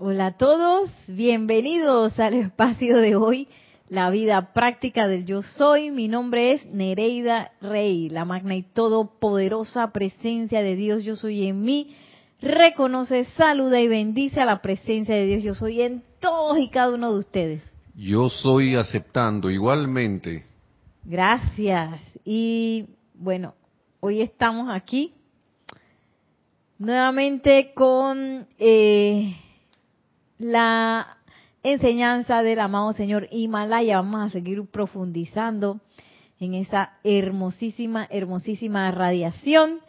Hola a todos, bienvenidos al espacio de hoy, la vida práctica del yo soy. Mi nombre es Nereida Rey, la magna y todopoderosa presencia de Dios yo soy en mí. Reconoce, saluda y bendice a la presencia de Dios yo soy en todos y cada uno de ustedes. Yo soy aceptando igualmente. Gracias. Y bueno, hoy estamos aquí nuevamente con... Eh, la enseñanza del amado Señor Himalaya. Vamos a seguir profundizando en esa hermosísima, hermosísima radiación.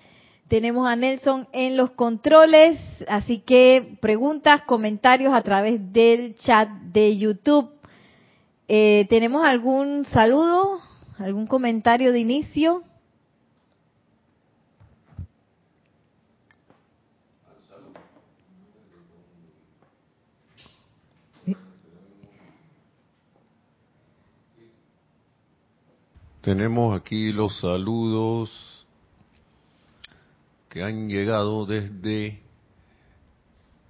Tenemos a Nelson en los controles, así que preguntas, comentarios a través del chat de YouTube. Eh, ¿Tenemos algún saludo, algún comentario de inicio? Tenemos aquí los saludos que han llegado desde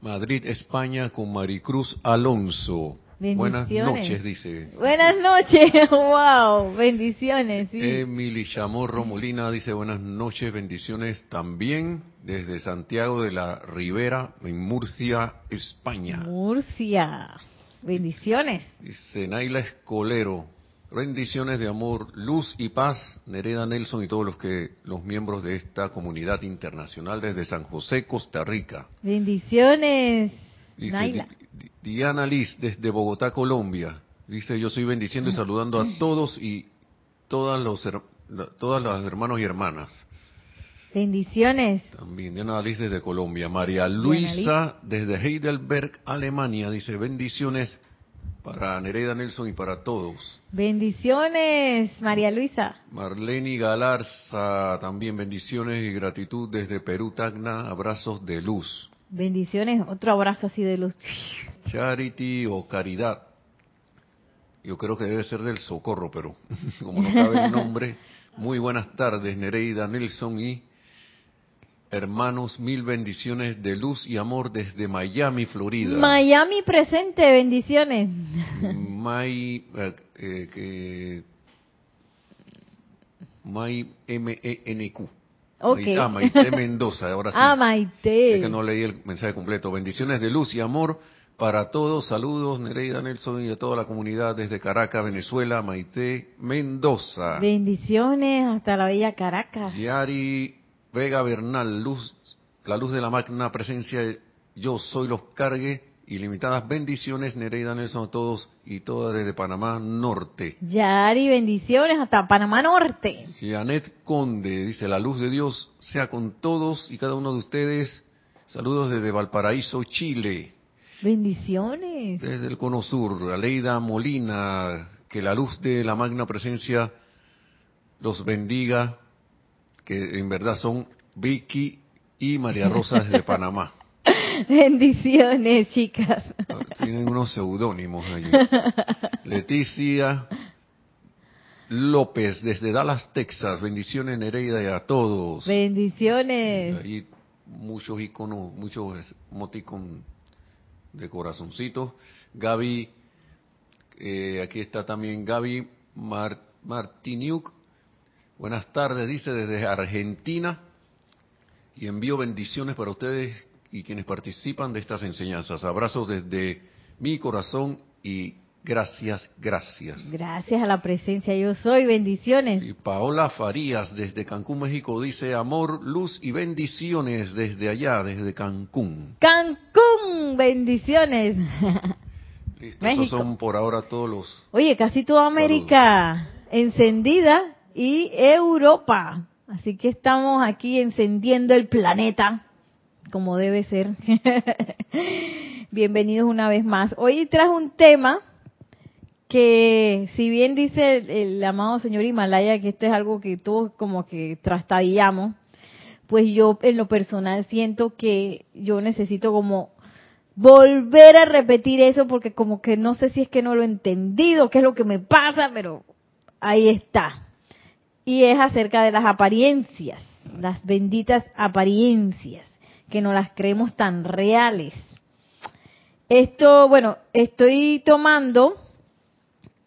Madrid, España, con Maricruz Alonso. Buenas noches, dice. Buenas noches, wow, bendiciones. Sí. Emily Chamorro Molina dice buenas noches, bendiciones también desde Santiago de la Ribera, en Murcia, España. Murcia, bendiciones. Dice Naila Escolero, Bendiciones de amor, luz y paz, Nereda Nelson y todos los que los miembros de esta comunidad internacional desde San José, Costa Rica. Bendiciones. Dice Diana Liz desde Bogotá, Colombia. Dice yo soy bendiciendo y saludando a todos y todas los todas las hermanos y hermanas. Bendiciones. También Diana Liz desde Colombia. María Luisa desde Heidelberg, Alemania dice bendiciones para Nereida Nelson y para todos. Bendiciones, María Luisa. Marlene Galarza, también bendiciones y gratitud desde Perú, Tacna, abrazos de luz. Bendiciones, otro abrazo así de luz. Charity o caridad. Yo creo que debe ser del socorro, pero como no cabe el nombre. Muy buenas tardes, Nereida Nelson y Hermanos, mil bendiciones de luz y amor desde Miami, Florida. Miami presente, bendiciones. May, eh, eh, May M-E-N-Q. Okay. Ah, Maite Mendoza, ahora sí. Ah, Maite. Es que no leí el mensaje completo. Bendiciones de luz y amor para todos. Saludos, Nereida Nelson y a toda la comunidad desde Caracas, Venezuela. Maite Mendoza. Bendiciones hasta la bella Caracas. Yari Vega Bernal, luz, la luz de la magna presencia, yo soy los cargue, ilimitadas bendiciones, Nereida Nelson a todos y todas desde Panamá Norte. Yari, bendiciones hasta Panamá Norte. Janet Conde dice, la luz de Dios sea con todos y cada uno de ustedes. Saludos desde Valparaíso, Chile. Bendiciones. Desde el Cono Sur, Aleida Molina, que la luz de la magna presencia los bendiga que en verdad son Vicky y María Rosa desde Panamá. Bendiciones, chicas. Tienen unos seudónimos allí. Leticia López desde Dallas, Texas. Bendiciones, Nereida, y a todos. Bendiciones. Ahí muchos iconos, muchos emoticon de corazoncitos. Gaby, eh, aquí está también Gaby Martiniuk Buenas tardes, dice desde Argentina, y envío bendiciones para ustedes y quienes participan de estas enseñanzas. Abrazos desde mi corazón y gracias, gracias. Gracias a la presencia, yo soy, bendiciones. Y Paola Farías desde Cancún, México, dice amor, luz y bendiciones desde allá, desde Cancún. Cancún, bendiciones. Listo, esos son por ahora todos los... Oye, casi toda América encendida y Europa. Así que estamos aquí encendiendo el planeta como debe ser. Bienvenidos una vez más. Hoy traje un tema que si bien dice el, amado señor Himalaya que esto es algo que todos como que trastabillamos, pues yo en lo personal siento que yo necesito como volver a repetir eso porque como que no sé si es que no lo he entendido, qué es lo que me pasa, pero ahí está y es acerca de las apariencias, las benditas apariencias, que no las creemos tan reales. Esto, bueno, estoy tomando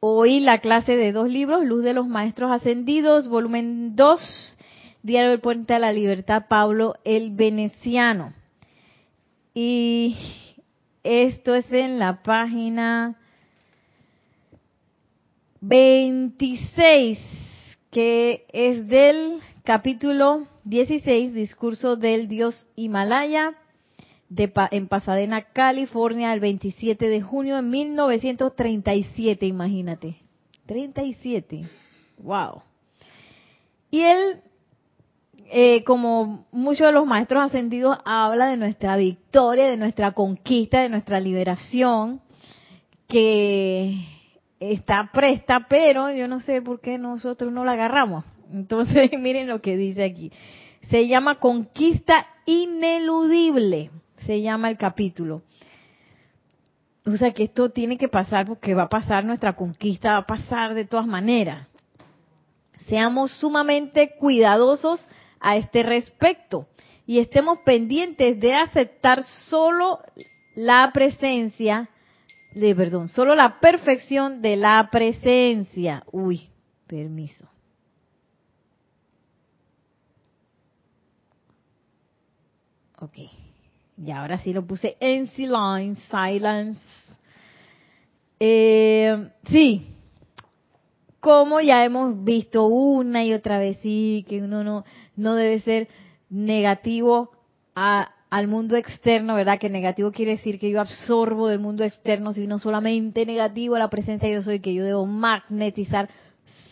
hoy la clase de dos libros, Luz de los Maestros Ascendidos, volumen 2, Diario del Puente a la Libertad, Pablo el Veneciano. Y esto es en la página 26, que es del capítulo 16, discurso del dios Himalaya, de, en Pasadena, California, el 27 de junio de 1937, imagínate. 37. Wow. Y él, eh, como muchos de los maestros ascendidos, habla de nuestra victoria, de nuestra conquista, de nuestra liberación, que está presta, pero yo no sé por qué nosotros no la agarramos. Entonces, miren lo que dice aquí. Se llama conquista ineludible, se llama el capítulo. O sea que esto tiene que pasar porque va a pasar nuestra conquista, va a pasar de todas maneras. Seamos sumamente cuidadosos a este respecto y estemos pendientes de aceptar solo la presencia de, perdón, solo la perfección de la presencia. Uy, permiso. Ok. Y ahora sí lo puse en silence, silence. Eh, sí. Como ya hemos visto una y otra vez, sí, que uno no, no debe ser negativo a, al mundo externo, ¿verdad? Que negativo quiere decir que yo absorbo del mundo externo, sino solamente negativo a la presencia yo soy, que yo debo magnetizar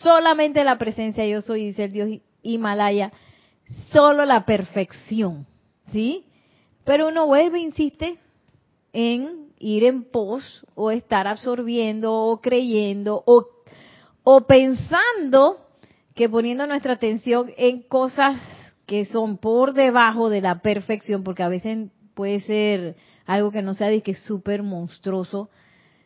solamente la presencia yo soy, dice el Dios Himalaya, solo la perfección, ¿sí? Pero uno vuelve, insiste, en ir en pos o estar absorbiendo o creyendo o, o pensando que poniendo nuestra atención en cosas que son por debajo de la perfección, porque a veces puede ser algo que no sea de que súper monstruoso,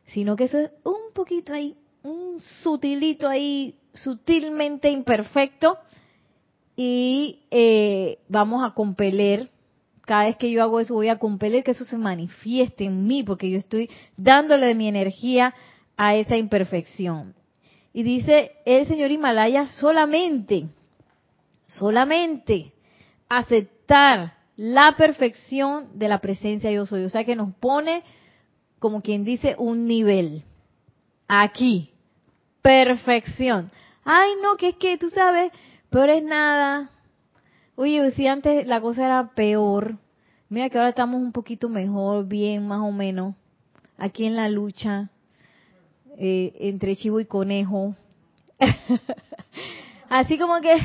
sino que eso es un poquito ahí, un sutilito ahí, sutilmente imperfecto, y eh, vamos a compeler, cada vez que yo hago eso voy a compeler que eso se manifieste en mí, porque yo estoy dándole mi energía a esa imperfección. Y dice el señor Himalaya solamente, solamente aceptar la perfección de la presencia yo soy. O sea que nos pone, como quien dice, un nivel. Aquí. Perfección. Ay, no, que es que tú sabes, peor es nada. Oye, si antes la cosa era peor, mira que ahora estamos un poquito mejor, bien, más o menos, aquí en la lucha eh, entre chivo y conejo. Así como que,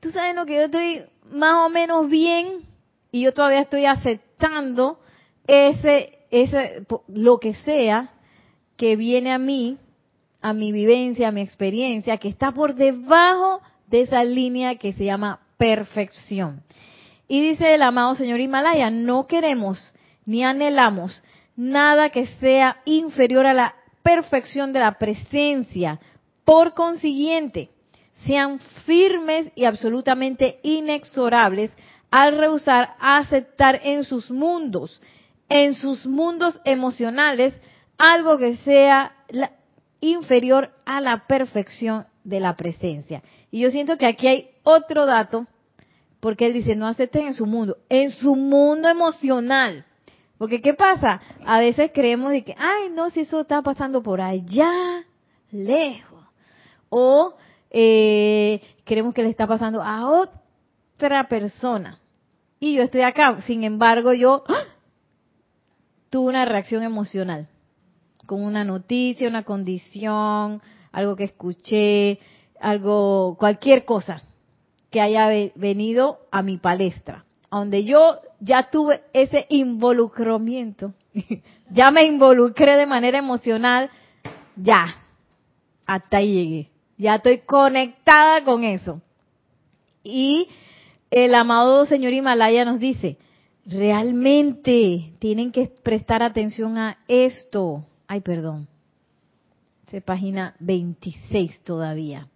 tú sabes lo que yo estoy más o menos bien y yo todavía estoy aceptando ese, ese, lo que sea que viene a mí, a mi vivencia, a mi experiencia, que está por debajo de esa línea que se llama perfección. Y dice el amado señor Himalaya, no queremos ni anhelamos nada que sea inferior a la perfección de la presencia. Por consiguiente, sean firmes y absolutamente inexorables al rehusar aceptar en sus mundos, en sus mundos emocionales, algo que sea inferior a la perfección de la presencia. Y yo siento que aquí hay otro dato, porque él dice, no acepten en su mundo, en su mundo emocional. Porque ¿qué pasa? A veces creemos de que, ay, no, si eso está pasando por allá, lejos. O eh, creemos que le está pasando a otra persona. Y yo estoy acá, sin embargo, yo ¡ah! tuve una reacción emocional con una noticia, una condición, algo que escuché, algo, cualquier cosa que haya venido a mi palestra, donde yo ya tuve ese involucramiento, ya me involucré de manera emocional, ya, hasta ahí llegué. Ya estoy conectada con eso. Y el amado señor Himalaya nos dice, realmente tienen que prestar atención a esto. Ay, perdón. Es página 26 todavía.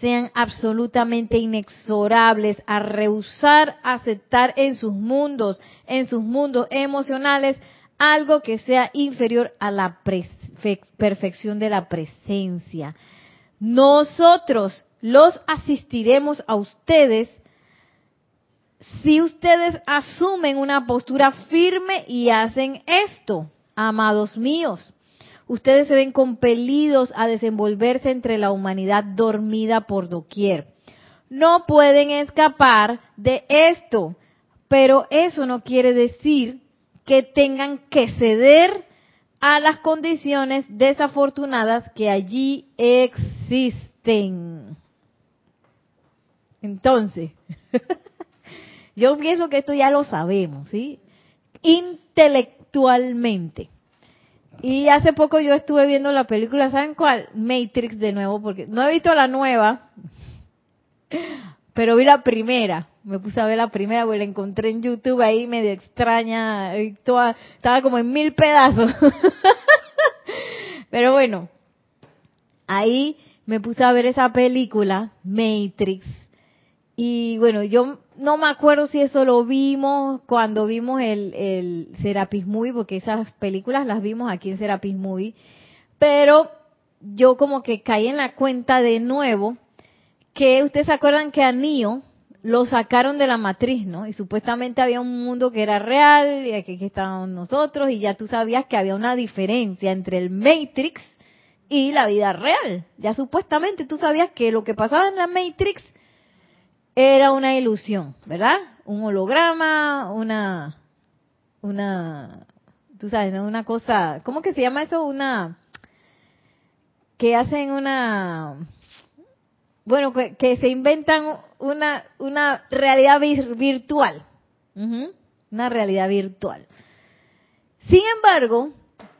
Sean absolutamente inexorables a rehusar aceptar en sus mundos, en sus mundos emocionales, algo que sea inferior a la perfección de la presencia. Nosotros los asistiremos a ustedes si ustedes asumen una postura firme y hacen esto, amados míos. Ustedes se ven compelidos a desenvolverse entre la humanidad dormida por doquier. No pueden escapar de esto, pero eso no quiere decir que tengan que ceder a las condiciones desafortunadas que allí existen. Entonces, yo pienso que esto ya lo sabemos, ¿sí? Intelectualmente. Y hace poco yo estuve viendo la película, ¿saben cuál? Matrix de nuevo, porque no he visto la nueva, pero vi la primera. Me puse a ver la primera, porque la encontré en YouTube ahí medio extraña, toda, estaba como en mil pedazos. pero bueno, ahí me puse a ver esa película, Matrix, y bueno, yo no me acuerdo si eso lo vimos cuando vimos el, el Serapis Movie, porque esas películas las vimos aquí en Serapis Movie, pero yo como que caí en la cuenta de nuevo que ustedes se acuerdan que a Neo lo sacaron de la matriz, ¿no? Y supuestamente había un mundo que era real y aquí estábamos nosotros y ya tú sabías que había una diferencia entre el Matrix y la vida real. Ya supuestamente tú sabías que lo que pasaba en la Matrix era una ilusión, ¿verdad? Un holograma, una, una, tú sabes, ¿no? una cosa, ¿cómo que se llama eso? Una, que hacen una, bueno, que, se inventan una, una realidad virtual, una realidad virtual. Sin embargo,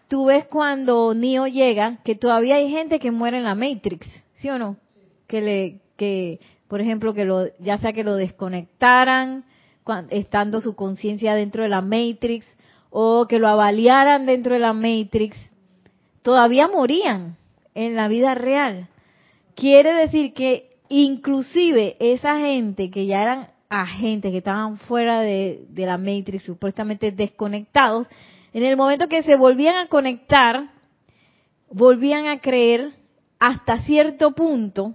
tú ves cuando Neo llega que todavía hay gente que muere en la Matrix, ¿sí o no? Que le, que por ejemplo, que lo, ya sea que lo desconectaran estando su conciencia dentro de la Matrix o que lo avaliaran dentro de la Matrix, todavía morían en la vida real. Quiere decir que inclusive esa gente que ya eran agentes, que estaban fuera de, la Matrix, supuestamente desconectados, en el momento que se volvían a conectar, volvían a creer hasta cierto punto,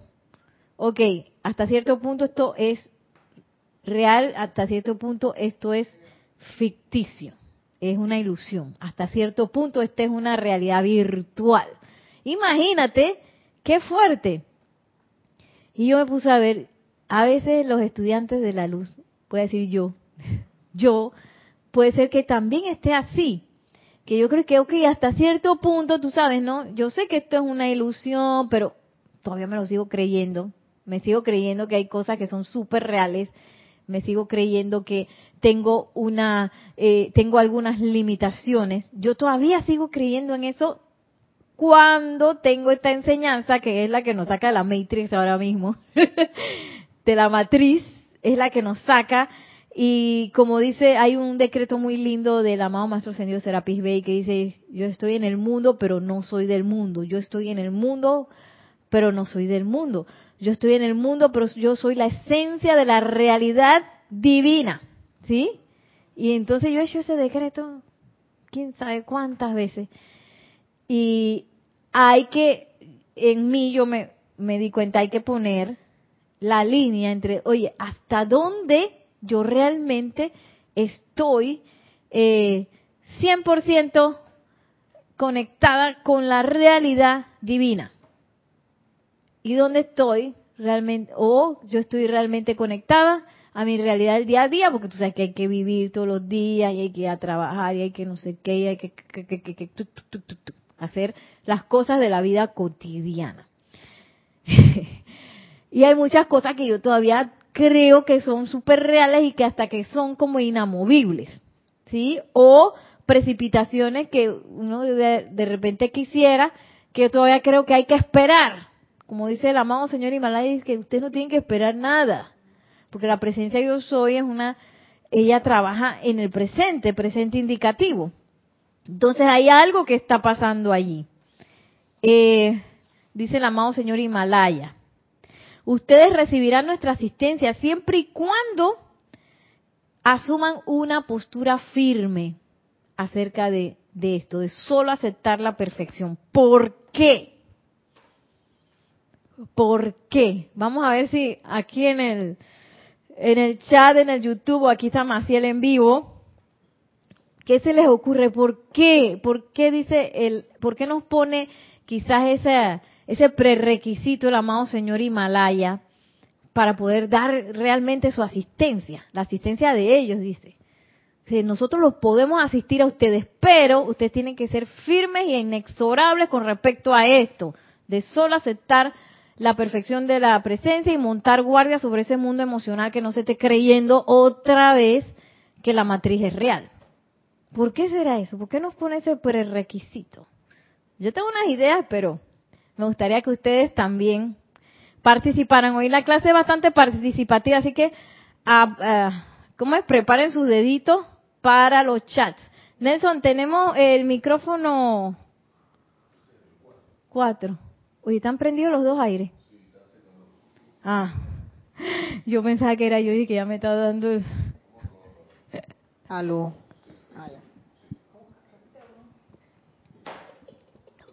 ok, hasta cierto punto esto es real, hasta cierto punto esto es ficticio, es una ilusión, hasta cierto punto esta es una realidad virtual. Imagínate, qué fuerte. Y yo me puse a ver, a veces los estudiantes de la luz, puedo decir yo, yo, puede ser que también esté así, que yo creo que, ok, hasta cierto punto, tú sabes, ¿no? Yo sé que esto es una ilusión, pero todavía me lo sigo creyendo, me sigo creyendo que hay cosas que son súper reales, me sigo creyendo que tengo una, eh, tengo algunas limitaciones. Yo todavía sigo creyendo en eso cuando tengo esta enseñanza que es la que nos saca de la Matrix ahora mismo, de la matriz, es la que nos saca. Y como dice, hay un decreto muy lindo del amado Maestro Ascendido Serapis Bey que dice, yo estoy en el mundo, pero no soy del mundo. Yo estoy en el mundo, pero no soy del mundo. Yo estoy en el mundo, pero yo soy la esencia de la realidad divina. ¿Sí? Y entonces yo he hecho ese decreto, quién sabe cuántas veces. Y hay que, en mí yo me, me di cuenta, hay que poner la línea entre, oye, ¿hasta dónde yo realmente estoy eh, 100% conectada con la realidad divina? y dónde estoy realmente, o yo estoy realmente conectada a mi realidad del día a día, porque tú sabes que hay que vivir todos los días y hay que ir a trabajar y hay que no sé qué, y hay que, hacer las cosas de la vida cotidiana. y hay muchas cosas que yo todavía creo que son súper reales y que hasta que son como inamovibles, ¿sí? O precipitaciones que uno de, repente quisiera, que yo todavía creo que hay que esperar como dice el amado señor Himalaya, que usted no tiene que esperar nada, porque la presencia yo soy es una, ella trabaja en el presente, presente indicativo. Entonces hay algo que está pasando allí. Eh, dice el amado señor Himalaya, ustedes recibirán nuestra asistencia siempre y cuando asuman una postura firme, acerca de, esto, de solo aceptar la perfección. ¿Por qué? ¿Por qué? Vamos a ver si aquí en el, en el chat, en el YouTube, o aquí está Maciel en vivo, ¿qué se les ocurre? ¿Por qué? ¿Por qué dice el, por qué nos pone quizás ese, ese prerequisito el amado señor Himalaya para poder dar realmente su asistencia? La asistencia de ellos, dice. Nosotros los podemos asistir a ustedes, pero ustedes tienen que ser firmes e inexorables con respecto a esto, de solo aceptar la perfección de la presencia y montar guardia sobre ese mundo emocional que no se esté creyendo otra vez que la matriz es real. ¿Por qué será eso? ¿Por qué nos pone ese prerequisito? Yo tengo unas ideas, pero me gustaría que ustedes también participaran. Hoy la clase es bastante participativa, así que, ah, ah, ¿cómo es? Preparen sus deditos para los chats. Nelson, tenemos el micrófono cuatro. Oye, ¿están prendidos los dos aires? Ah, yo pensaba que era yo y que ya me estaba dando... Aló.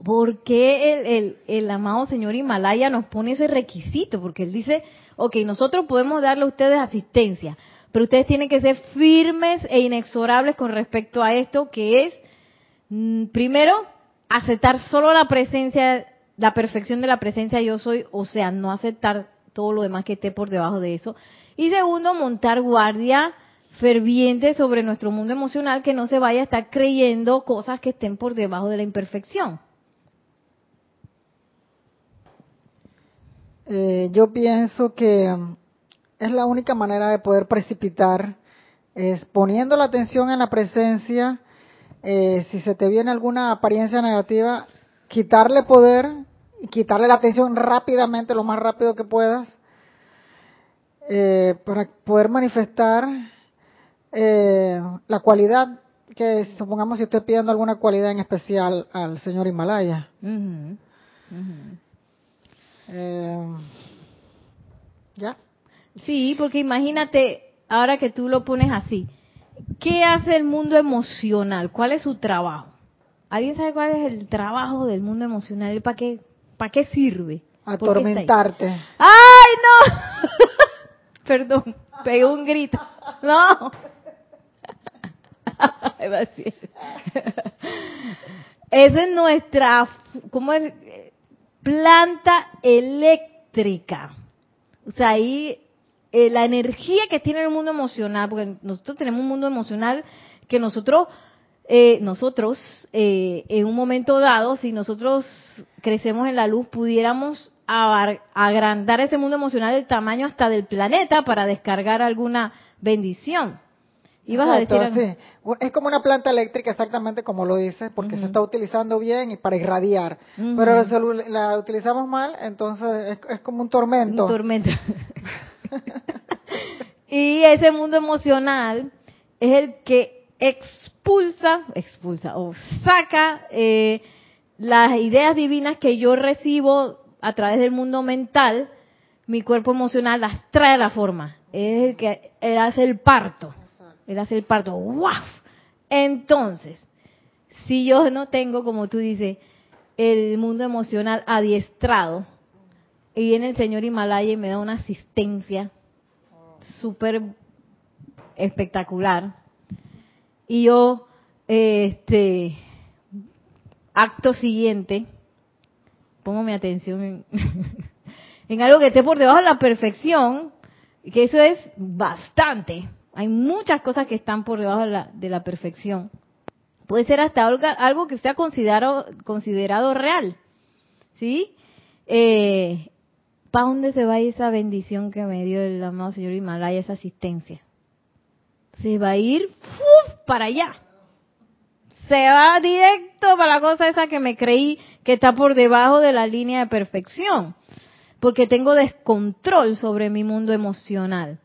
¿Por qué el, el, el, amado señor Himalaya nos pone ese requisito? Porque él dice, ok, nosotros podemos darle a ustedes asistencia, pero ustedes tienen que ser firmes e inexorables con respecto a esto, que es, mm, primero, aceptar solo la presencia la perfección de la presencia yo soy, o sea, no aceptar todo lo demás que esté por debajo de eso. Y segundo, montar guardia ferviente sobre nuestro mundo emocional, que no se vaya a estar creyendo cosas que estén por debajo de la imperfección. Eh, yo pienso que um, es la única manera de poder precipitar, es poniendo la atención en la presencia, eh, si se te viene alguna apariencia negativa, quitarle poder y quitarle la atención rápidamente, lo más rápido que puedas, eh, para poder manifestar eh, la cualidad que supongamos si estoy pidiendo alguna cualidad en especial al señor Himalaya. Eh, ¿Ya? Sí, porque imagínate, ahora que tú lo pones así, ¿qué hace el mundo emocional? ¿Cuál es su trabajo? ¿Alguien sabe cuál es el trabajo del mundo emocional? ¿Para qué, ¿Para qué sirve? Atormentarte. ¡Ay, no! Perdón, pegué un grito. No. Esa es nuestra, ¿cómo es? Planta eléctrica. O sea, ahí eh, la energía que tiene el mundo emocional, porque nosotros tenemos un mundo emocional que nosotros eh, nosotros, eh, en un momento dado, si nosotros crecemos en la luz, pudiéramos agrandar ese mundo emocional del tamaño hasta del planeta para descargar alguna bendición. Ibas a decir Es como una planta eléctrica, exactamente como lo dices, porque se está utilizando bien y para irradiar. Pero la utilizamos mal, entonces es, es como un tormento. Un tormento. y ese mundo emocional es el que expulsa, expulsa o saca eh, las ideas divinas que yo recibo a través del mundo mental, mi cuerpo emocional las trae a la forma. Es el que hace el parto. Él hace el parto. ¡Waf! Entonces, si yo no tengo, como tú dices, el mundo emocional adiestrado, y viene el señor Himalaya y me da una asistencia súper espectacular, y yo, este, acto siguiente, pongo mi atención en, en algo que esté por debajo de la perfección, que eso es bastante. Hay muchas cosas que están por debajo de la, de la perfección. Puede ser hasta algo, algo que ha considerado, considerado real. ¿Sí? Eh, ¿Para dónde se va esa bendición que me dio el amado señor Himalaya, esa asistencia? se va a ir para allá. Se va directo para la cosa esa que me creí que está por debajo de la línea de perfección. Porque tengo descontrol sobre mi mundo emocional.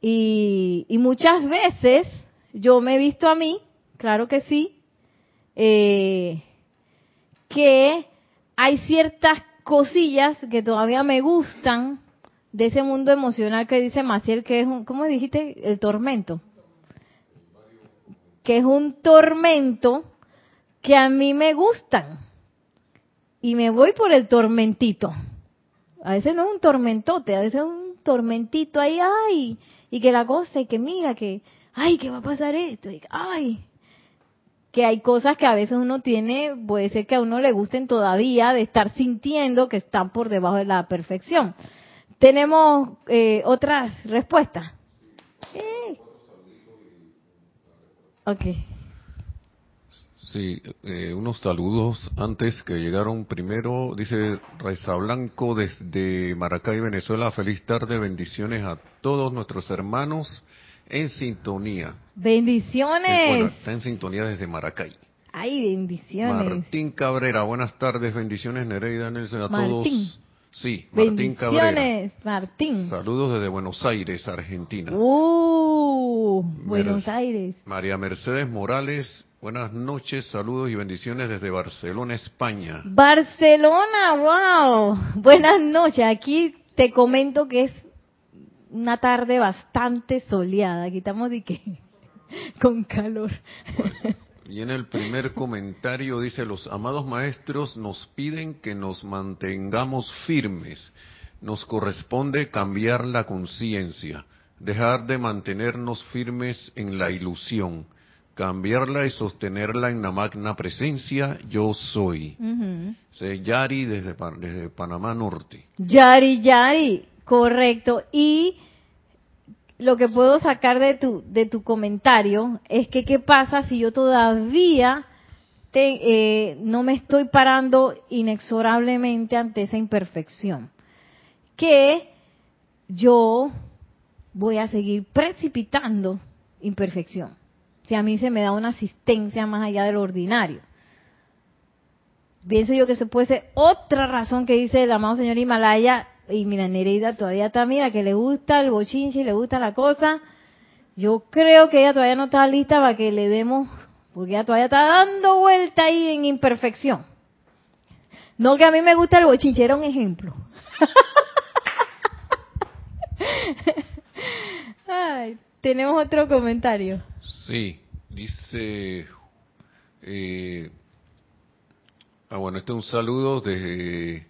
Y, muchas veces yo me he visto a mí, claro que sí, eh, que hay ciertas cosillas que todavía me gustan de ese mundo emocional que dice Maciel, que es, un, ¿cómo dijiste? El tormento. que es un tormento que a mí me gustan. Y me voy por el tormentito. A veces no es un tormentote, a veces es un tormentito ahí, ay, y que la cosa, y que mira, que, ay, que va a pasar esto, y, ay, que hay cosas que a veces uno tiene, puede ser que a uno le gusten todavía de estar sintiendo que están por debajo de la perfección. Tenemos eh, otras respuestas. Eh. Ok. Sí, eh, unos saludos antes que llegaron primero, dice Raiza Blanco desde Maracay, Venezuela, feliz tarde, bendiciones a todos nuestros hermanos en sintonía. Bendiciones. está en sintonía desde Maracay. Ay, bendiciones. Martín Cabrera, buenas tardes, bendiciones Nereida Nelson a Martín. todos. Sí, Martín Cabrera. Bendiciones, Martín. Saludos desde Buenos Aires, Argentina. Uh, Buenos Aires. María Mercedes Morales, buenas noches, saludos y bendiciones desde Barcelona, España. Barcelona, wow. Buenas noches. Aquí te comento que es una tarde bastante soleada. Aquí estamos de que con calor. Y en el primer comentario dice, los amados maestros nos piden que nos mantengamos firmes. Nos corresponde cambiar la conciencia, dejar de mantenernos firmes en la ilusión, cambiarla y sostenerla en la magna presencia yo soy. Dice Yari desde, Pa- desde Panamá Norte. Yari, Yari, correcto. Y lo que puedo sacar de tu, de tu comentario es que qué pasa si yo todavía te- eh, no me estoy parando inexorablemente ante esa imperfección. Que yo voy a seguir precipitando imperfección. Si a mí se me da una asistencia más allá del ordinario. Pienso yo que se puede ser otra razón que dice el amado señor Himalaya, y mira, Nereida todavía está, mira, que le gusta el bochinche, le gusta la cosa. Yo creo que ella todavía no está lista para que le demos, porque ella todavía está dando vuelta ahí en imperfección. No que a mí me gusta el bochinche, era un ejemplo. Ay, tenemos otro comentario. Sí, dice... eh, ah, bueno, este es un saludo de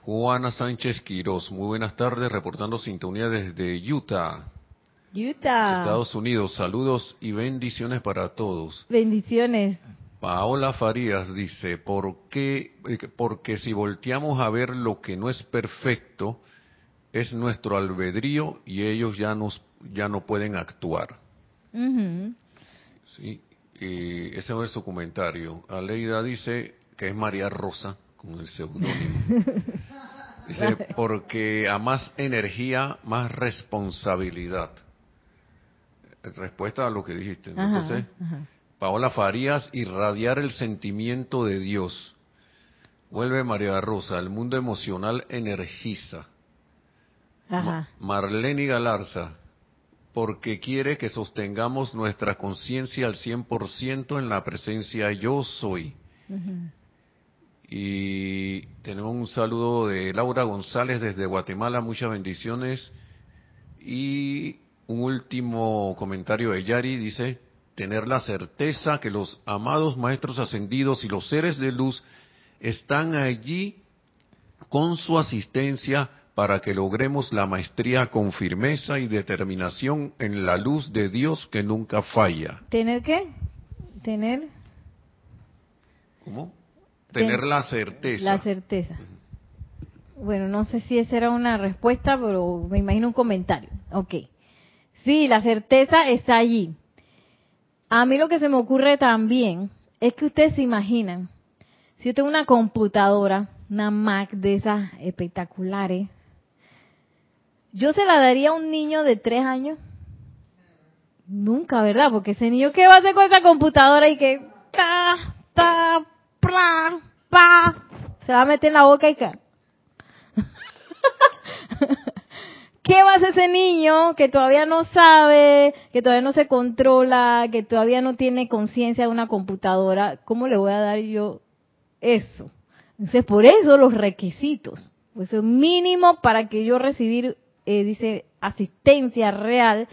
Juana Sánchez Quirós. Muy buenas tardes, reportando sintonía desde Utah, Utah. Estados Unidos. Saludos y bendiciones para todos. Bendiciones. Paola Farías dice, ¿por qué? Eh, Porque si volteamos a ver lo que no es perfecto, es nuestro albedrío y ellos ya, nos, ya no pueden actuar. Ujú. Sí, y ese es su comentario. Aleida dice que es María Rosa, con el seudónimo. Dice, porque a más energía, más responsabilidad. Respuesta a lo que dijiste. ¿no? Ajá, Entonces, ajá. Paola Farías, irradiar el sentimiento de Dios. Vuelve María Rosa, el mundo emocional energiza. Ajá. Ma- Marlene Galarza, porque quiere que sostengamos nuestra conciencia al 100% en la presencia yo soy. Y tenemos un saludo de Laura González desde Guatemala, muchas bendiciones. Y un último comentario de Yari dice, tener la certeza que los amados maestros ascendidos y los seres de luz están allí con su asistencia para que logremos la maestría con firmeza y determinación en la luz de Dios que nunca falla. ¿Tener qué? Tener ¿Cómo? Ten- Tener la certeza. la certeza. Bueno, no sé si esa era una respuesta, pero me imagino un comentario. Ok. Sí, la certeza está allí. A mí lo que se me ocurre también es que ustedes se imaginan, si yo tengo una computadora, una Mac de esas espectaculares, yo se la daría a un niño de tres años. Nunca, ¿verdad? Porque ese niño, ¿qué va a hacer con esa computadora y que ta, ta, pra, pa, se va a meter en la boca y que ¿Qué va a hacer ese niño que todavía no sabe, que todavía no se controla, que todavía no tiene conciencia de una computadora? ¿Cómo le voy a dar yo eso? Entonces, por eso los requisitos. Pues es mínimo para que yo recibir, eh, dice, asistencia real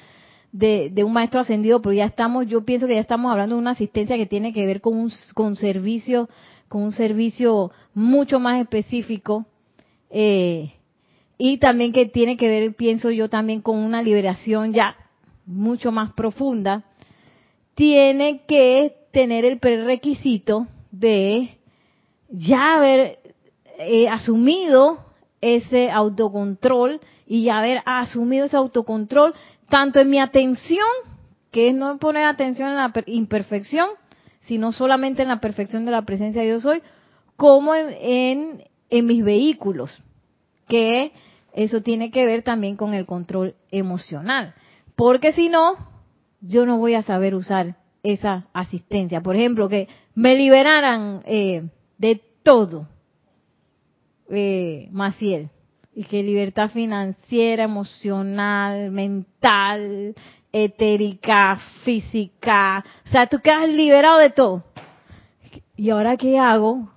de, un maestro ascendido, pero ya estamos, yo pienso que ya estamos hablando de una asistencia que tiene que ver con un con servicio, con un servicio mucho más específico, eh, y también que tiene que ver, pienso yo, también con una liberación ya mucho más profunda, tiene que tener el prerequisito de ya haber eh, asumido ese autocontrol y haber asumido ese autocontrol tanto en mi atención, que es no poner atención en la imperfección, sino solamente en la perfección de la presencia de Dios hoy, como en, en mis vehículos, que eso tiene que ver también con el control emocional. Porque si no, yo no voy a saber usar esa asistencia. Por ejemplo, que me liberaran eh, de todo, eh, Maciel, y que libertad financiera, emocional, mental, etérica, física, o sea, tú quedas liberado de todo. ¿Y ahora qué hago?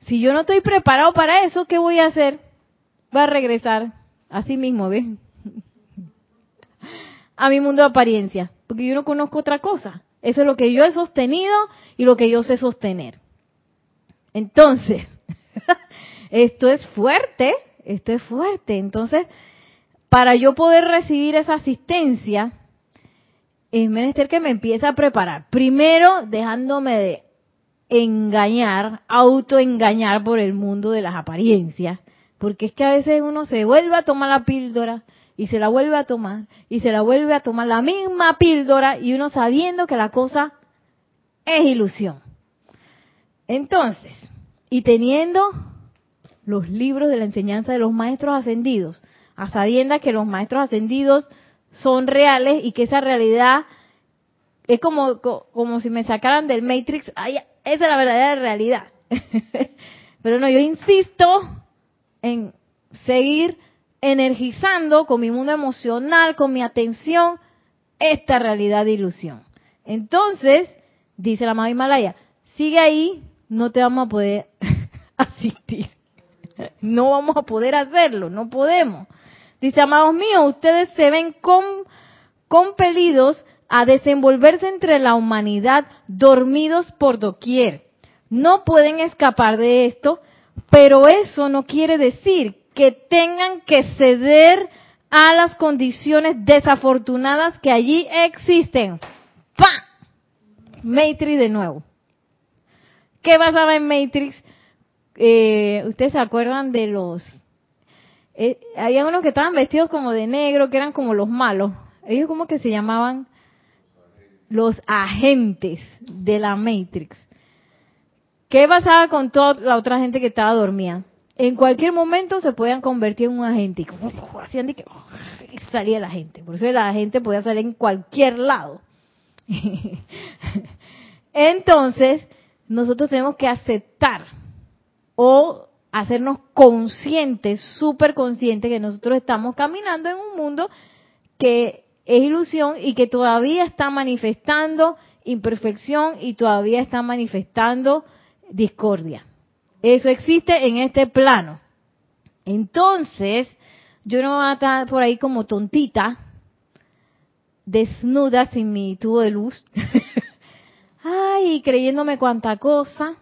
Si yo no estoy preparado para eso, ¿qué voy a hacer? Voy a regresar así mismo, ¿ves? a mi mundo de apariencia, porque yo no conozco otra cosa. Eso es lo que yo he sostenido y lo que yo sé sostener. Entonces, esto es fuerte, esto es fuerte. Entonces, para yo poder recibir esa asistencia, es menester que me empiece a preparar. Primero, dejándome de engañar, autoengañar por el mundo de las apariencias, porque es que a veces uno se vuelve a tomar la píldora y se la vuelve a tomar y se la vuelve a tomar la misma píldora y uno sabiendo que la cosa es ilusión. Entonces, y teniendo los libros de la enseñanza de los maestros ascendidos, a sabiendas que los maestros ascendidos son reales y que esa realidad es como, como si me sacaran del Matrix, ay, esa es la verdadera realidad. Pero no, yo insisto en seguir energizando con mi mundo emocional, con mi atención, esta realidad de ilusión. Entonces, dice la Madre Himalaya, sigue ahí, no te vamos a poder asistir. No vamos a poder hacerlo, no podemos. Dice, amados míos, ustedes se ven compelidos a desenvolverse entre la humanidad dormidos por doquier. No pueden escapar de esto, pero eso no quiere decir que tengan que ceder a las condiciones desafortunadas que allí existen. ¡Pah! Matrix de nuevo. ¿Qué pasaba en Matrix? Eh, Ustedes se acuerdan de los... Eh, había unos que estaban vestidos como de negro, que eran como los malos. Ellos como que se llamaban los agentes de la Matrix. ¿Qué pasaba con toda la otra gente que estaba dormida? en cualquier momento se podían convertir en un agente. Hacían que salía la gente. Por eso la gente podía salir en cualquier lado. Entonces, nosotros tenemos que aceptar o hacernos conscientes, súper conscientes, que nosotros estamos caminando en un mundo que es ilusión y que todavía está manifestando imperfección y todavía está manifestando discordia. Eso existe en este plano. Entonces, yo no voy a estar por ahí como tontita, desnuda sin mi tubo de luz, ay, creyéndome cuanta cosa,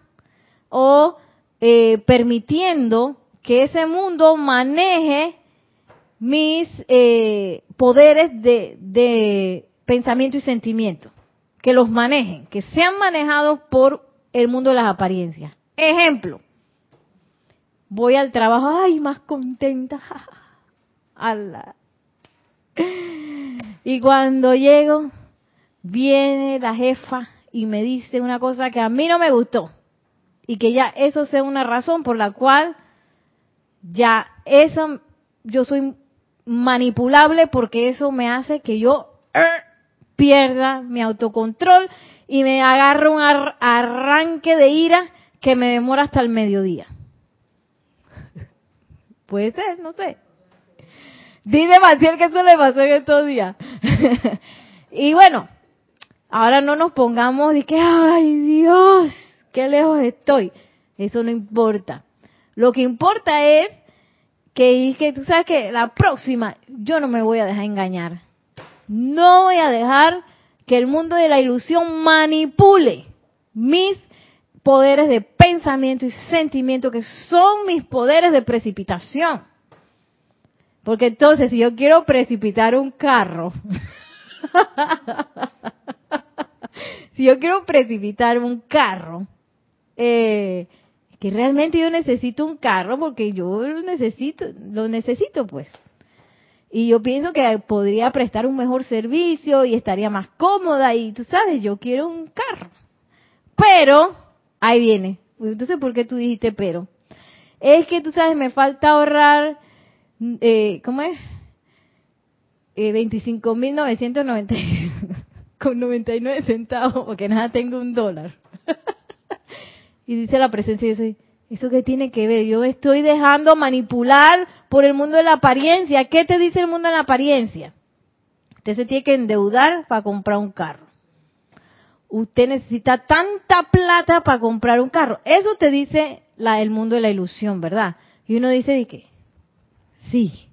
o eh, permitiendo que ese mundo maneje mis eh, poderes de, de pensamiento y sentimiento, que los manejen, que sean manejados por el mundo de las apariencias. Ejemplo, voy al trabajo, ay, más contenta. Y cuando llego, viene la jefa y me dice una cosa que a mí no me gustó. Y que ya eso sea una razón por la cual ya eso, yo soy manipulable porque eso me hace que yo er, pierda mi autocontrol y me agarro un arranque de ira que me demora hasta el mediodía. Puede ser, no sé. Dice Maciel que eso le pasó en estos días. y bueno, ahora no nos pongamos de que, ay Dios, qué lejos estoy. Eso no importa. Lo que importa es que, que tú sabes que la próxima yo no me voy a dejar engañar. No voy a dejar que el mundo de la ilusión manipule mis poderes de pensamiento y sentimiento, que son mis poderes de precipitación. Porque entonces, si yo quiero precipitar un carro, si yo quiero precipitar un carro, eh, que realmente yo necesito un carro porque yo lo necesito, lo necesito pues. Y yo pienso que podría prestar un mejor servicio y estaría más cómoda y tú sabes, yo quiero un carro. Pero, ahí viene. Entonces, ¿por qué tú dijiste pero? Es que tú sabes, me falta ahorrar, eh, ¿cómo es? Eh, 25.990 con 99 centavos porque nada tengo un dólar. y dice la presencia, yo soy, ¿eso qué tiene que ver? Yo estoy dejando manipular por el mundo de la apariencia. ¿Qué te dice el mundo de la apariencia? Usted se tiene que endeudar para comprar un carro. Usted necesita tanta plata para comprar un carro. Eso te dice la, el mundo de la ilusión, ¿verdad? Y uno dice, ¿de qué? Sí,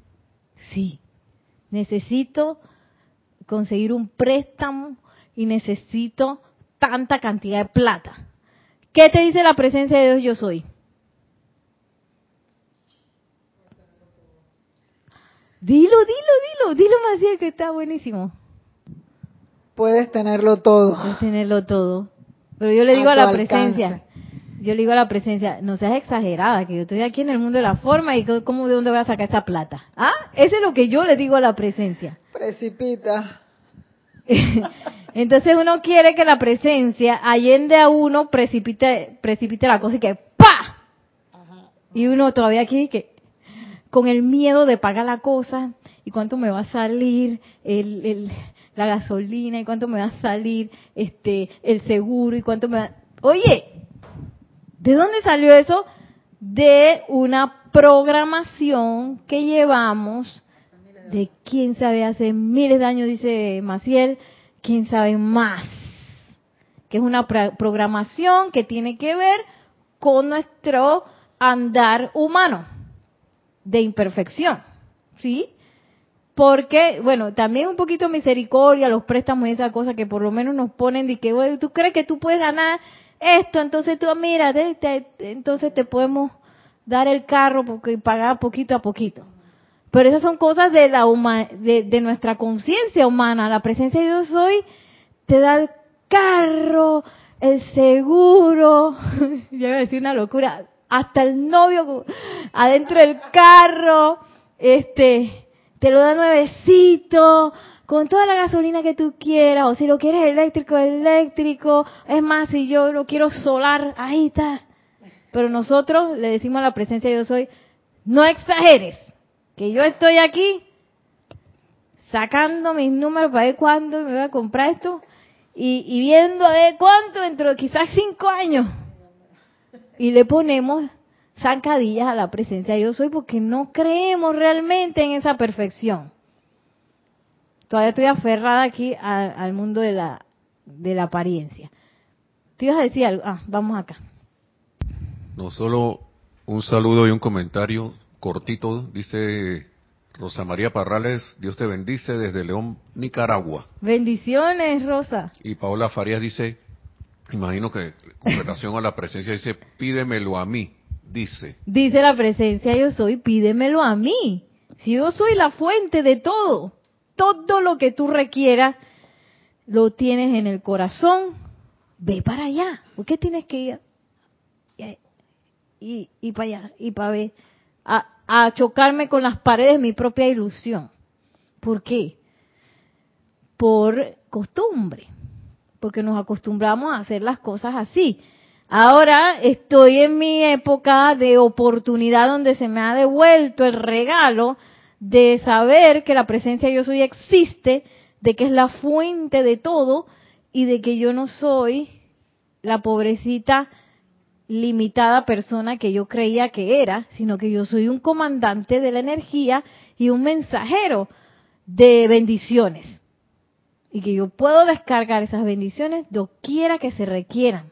sí. Necesito conseguir un préstamo y necesito tanta cantidad de plata. ¿Qué te dice la presencia de Dios yo soy? Dilo, dilo, dilo, dilo más que está buenísimo. Puedes tenerlo todo. Puedes tenerlo todo. Pero yo le digo a, la presencia, yo le digo a la presencia, no seas exagerada, que yo estoy aquí en el mundo de la forma y cómo de dónde voy a sacar esa plata. ¿Ah? Eso es lo que yo le digo a la presencia. Precipita. Entonces uno quiere que la presencia allende a uno precipite, precipite la cosa y que ¡pa! Y uno todavía aquí que con el miedo de pagar la cosa y cuánto me va a salir el, la gasolina y cuánto me va a salir este el seguro y cuánto me va... Oye, ¿de dónde salió eso? De una programación que llevamos de quién sabe hace miles de años, dice Maciel, quién sabe más. Que es una programación que tiene que ver con nuestro andar humano de imperfección. ¿Sí? Porque, bueno, también un poquito misericordia, los préstamos y esa cosa que por lo menos nos ponen de que, bueno, tú crees que tú puedes ganar esto, entonces tú, mira, entonces te podemos dar el carro porque pagar poquito a poquito. Pero esas son cosas de, la de, nuestra conciencia humana. La presencia de Dios hoy te da el carro, el seguro, ya voy a decir una locura, hasta el novio adentro del carro, este, te lo da nuevecito, con toda la gasolina que tú quieras, o si lo quieres eléctrico, eléctrico, es más, si yo lo quiero solar, ahí está. Pero nosotros le decimos a la presencia de Dios hoy, no exageres, que yo estoy aquí sacando mis números para ver cuándo me voy a comprar esto y, viendo a ver cuánto dentro de quizás cinco años. Y le ponemos zancadillas a la presencia de yo soy porque no creemos realmente en esa perfección. Todavía estoy aferrada aquí al mundo de la, de la apariencia. ¿Te ibas a decir algo? Ah, vamos acá. No solo un saludo y un comentario cortito, dice Rosa María Parrales, Dios te bendice desde León, Nicaragua. Bendiciones, Rosa. Y Paola Farías dice, imagino que con relación a la presencia dice, pídemelo a mí, dice. Dice la presencia, yo soy, pídemelo a mí. Si yo soy la fuente de todo, todo lo que tú requieras, lo tienes en el corazón, ve para allá. ¿Por qué tienes que ir? Y, y para allá, y para ver. A, a chocarme con las paredes de mi propia ilusión. ¿Por qué? Por costumbre, porque nos acostumbramos a hacer las cosas así. Ahora estoy en mi época de oportunidad donde se me ha devuelto el regalo de saber que la presencia de yo soy existe, de que es la fuente de todo y de que yo no soy la pobrecita limitada persona que yo creía que era, sino que yo soy un comandante de la energía y un mensajero de bendiciones. Y que yo puedo descargar esas bendiciones doquiera que se requieran.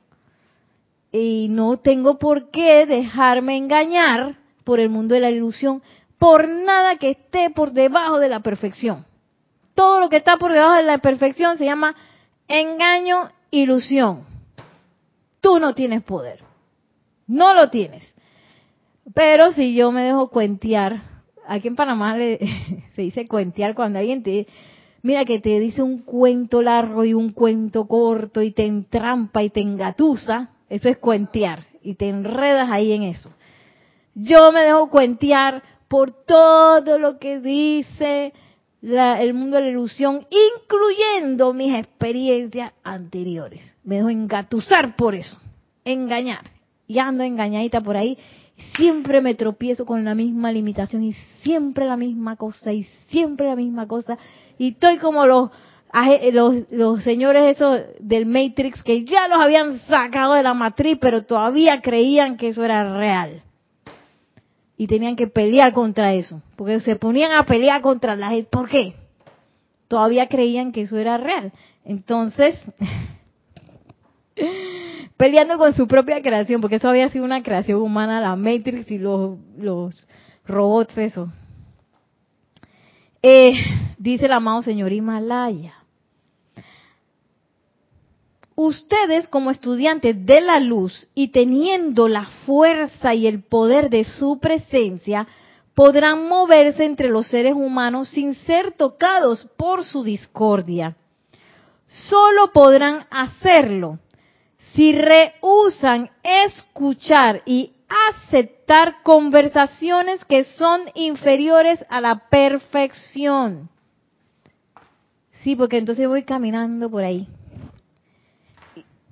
Y no tengo por qué dejarme engañar por el mundo de la ilusión, por nada que esté por debajo de la perfección. Todo lo que está por debajo de la perfección se llama engaño, ilusión. Tú no tienes poder. No lo tienes. Pero si yo me dejo cuentear, aquí en Panamá se dice cuentear cuando alguien te, mira que te dice un cuento largo y un cuento corto y te entrampa y te engatusa, eso es cuentear y te enredas ahí en eso. Yo me dejo cuentear por todo lo que dice el mundo de la ilusión, incluyendo mis experiencias anteriores. Me dejo engatusar por eso, engañar. Engañadita por ahí. Siempre me tropiezo con la misma limitación y siempre la misma cosa y siempre la misma cosa. Y estoy como los, los, los señores esos del Matrix que ya los habían sacado de la matriz, pero todavía creían que eso era real y tenían que pelear contra eso, porque se ponían a pelear contra la gente. ¿Por qué? Todavía creían que eso era real. Entonces, peleando con su propia creación, porque eso había sido una creación humana, la Matrix y los, los robots, eso. Eh, dice el amado señor Himalaya, ustedes como estudiantes de la luz y teniendo la fuerza y el poder de su presencia, podrán moverse entre los seres humanos sin ser tocados por su discordia. Solo podrán hacerlo si rehusan escuchar y aceptar conversaciones que son inferiores a la perfección. Sí, porque entonces voy caminando por ahí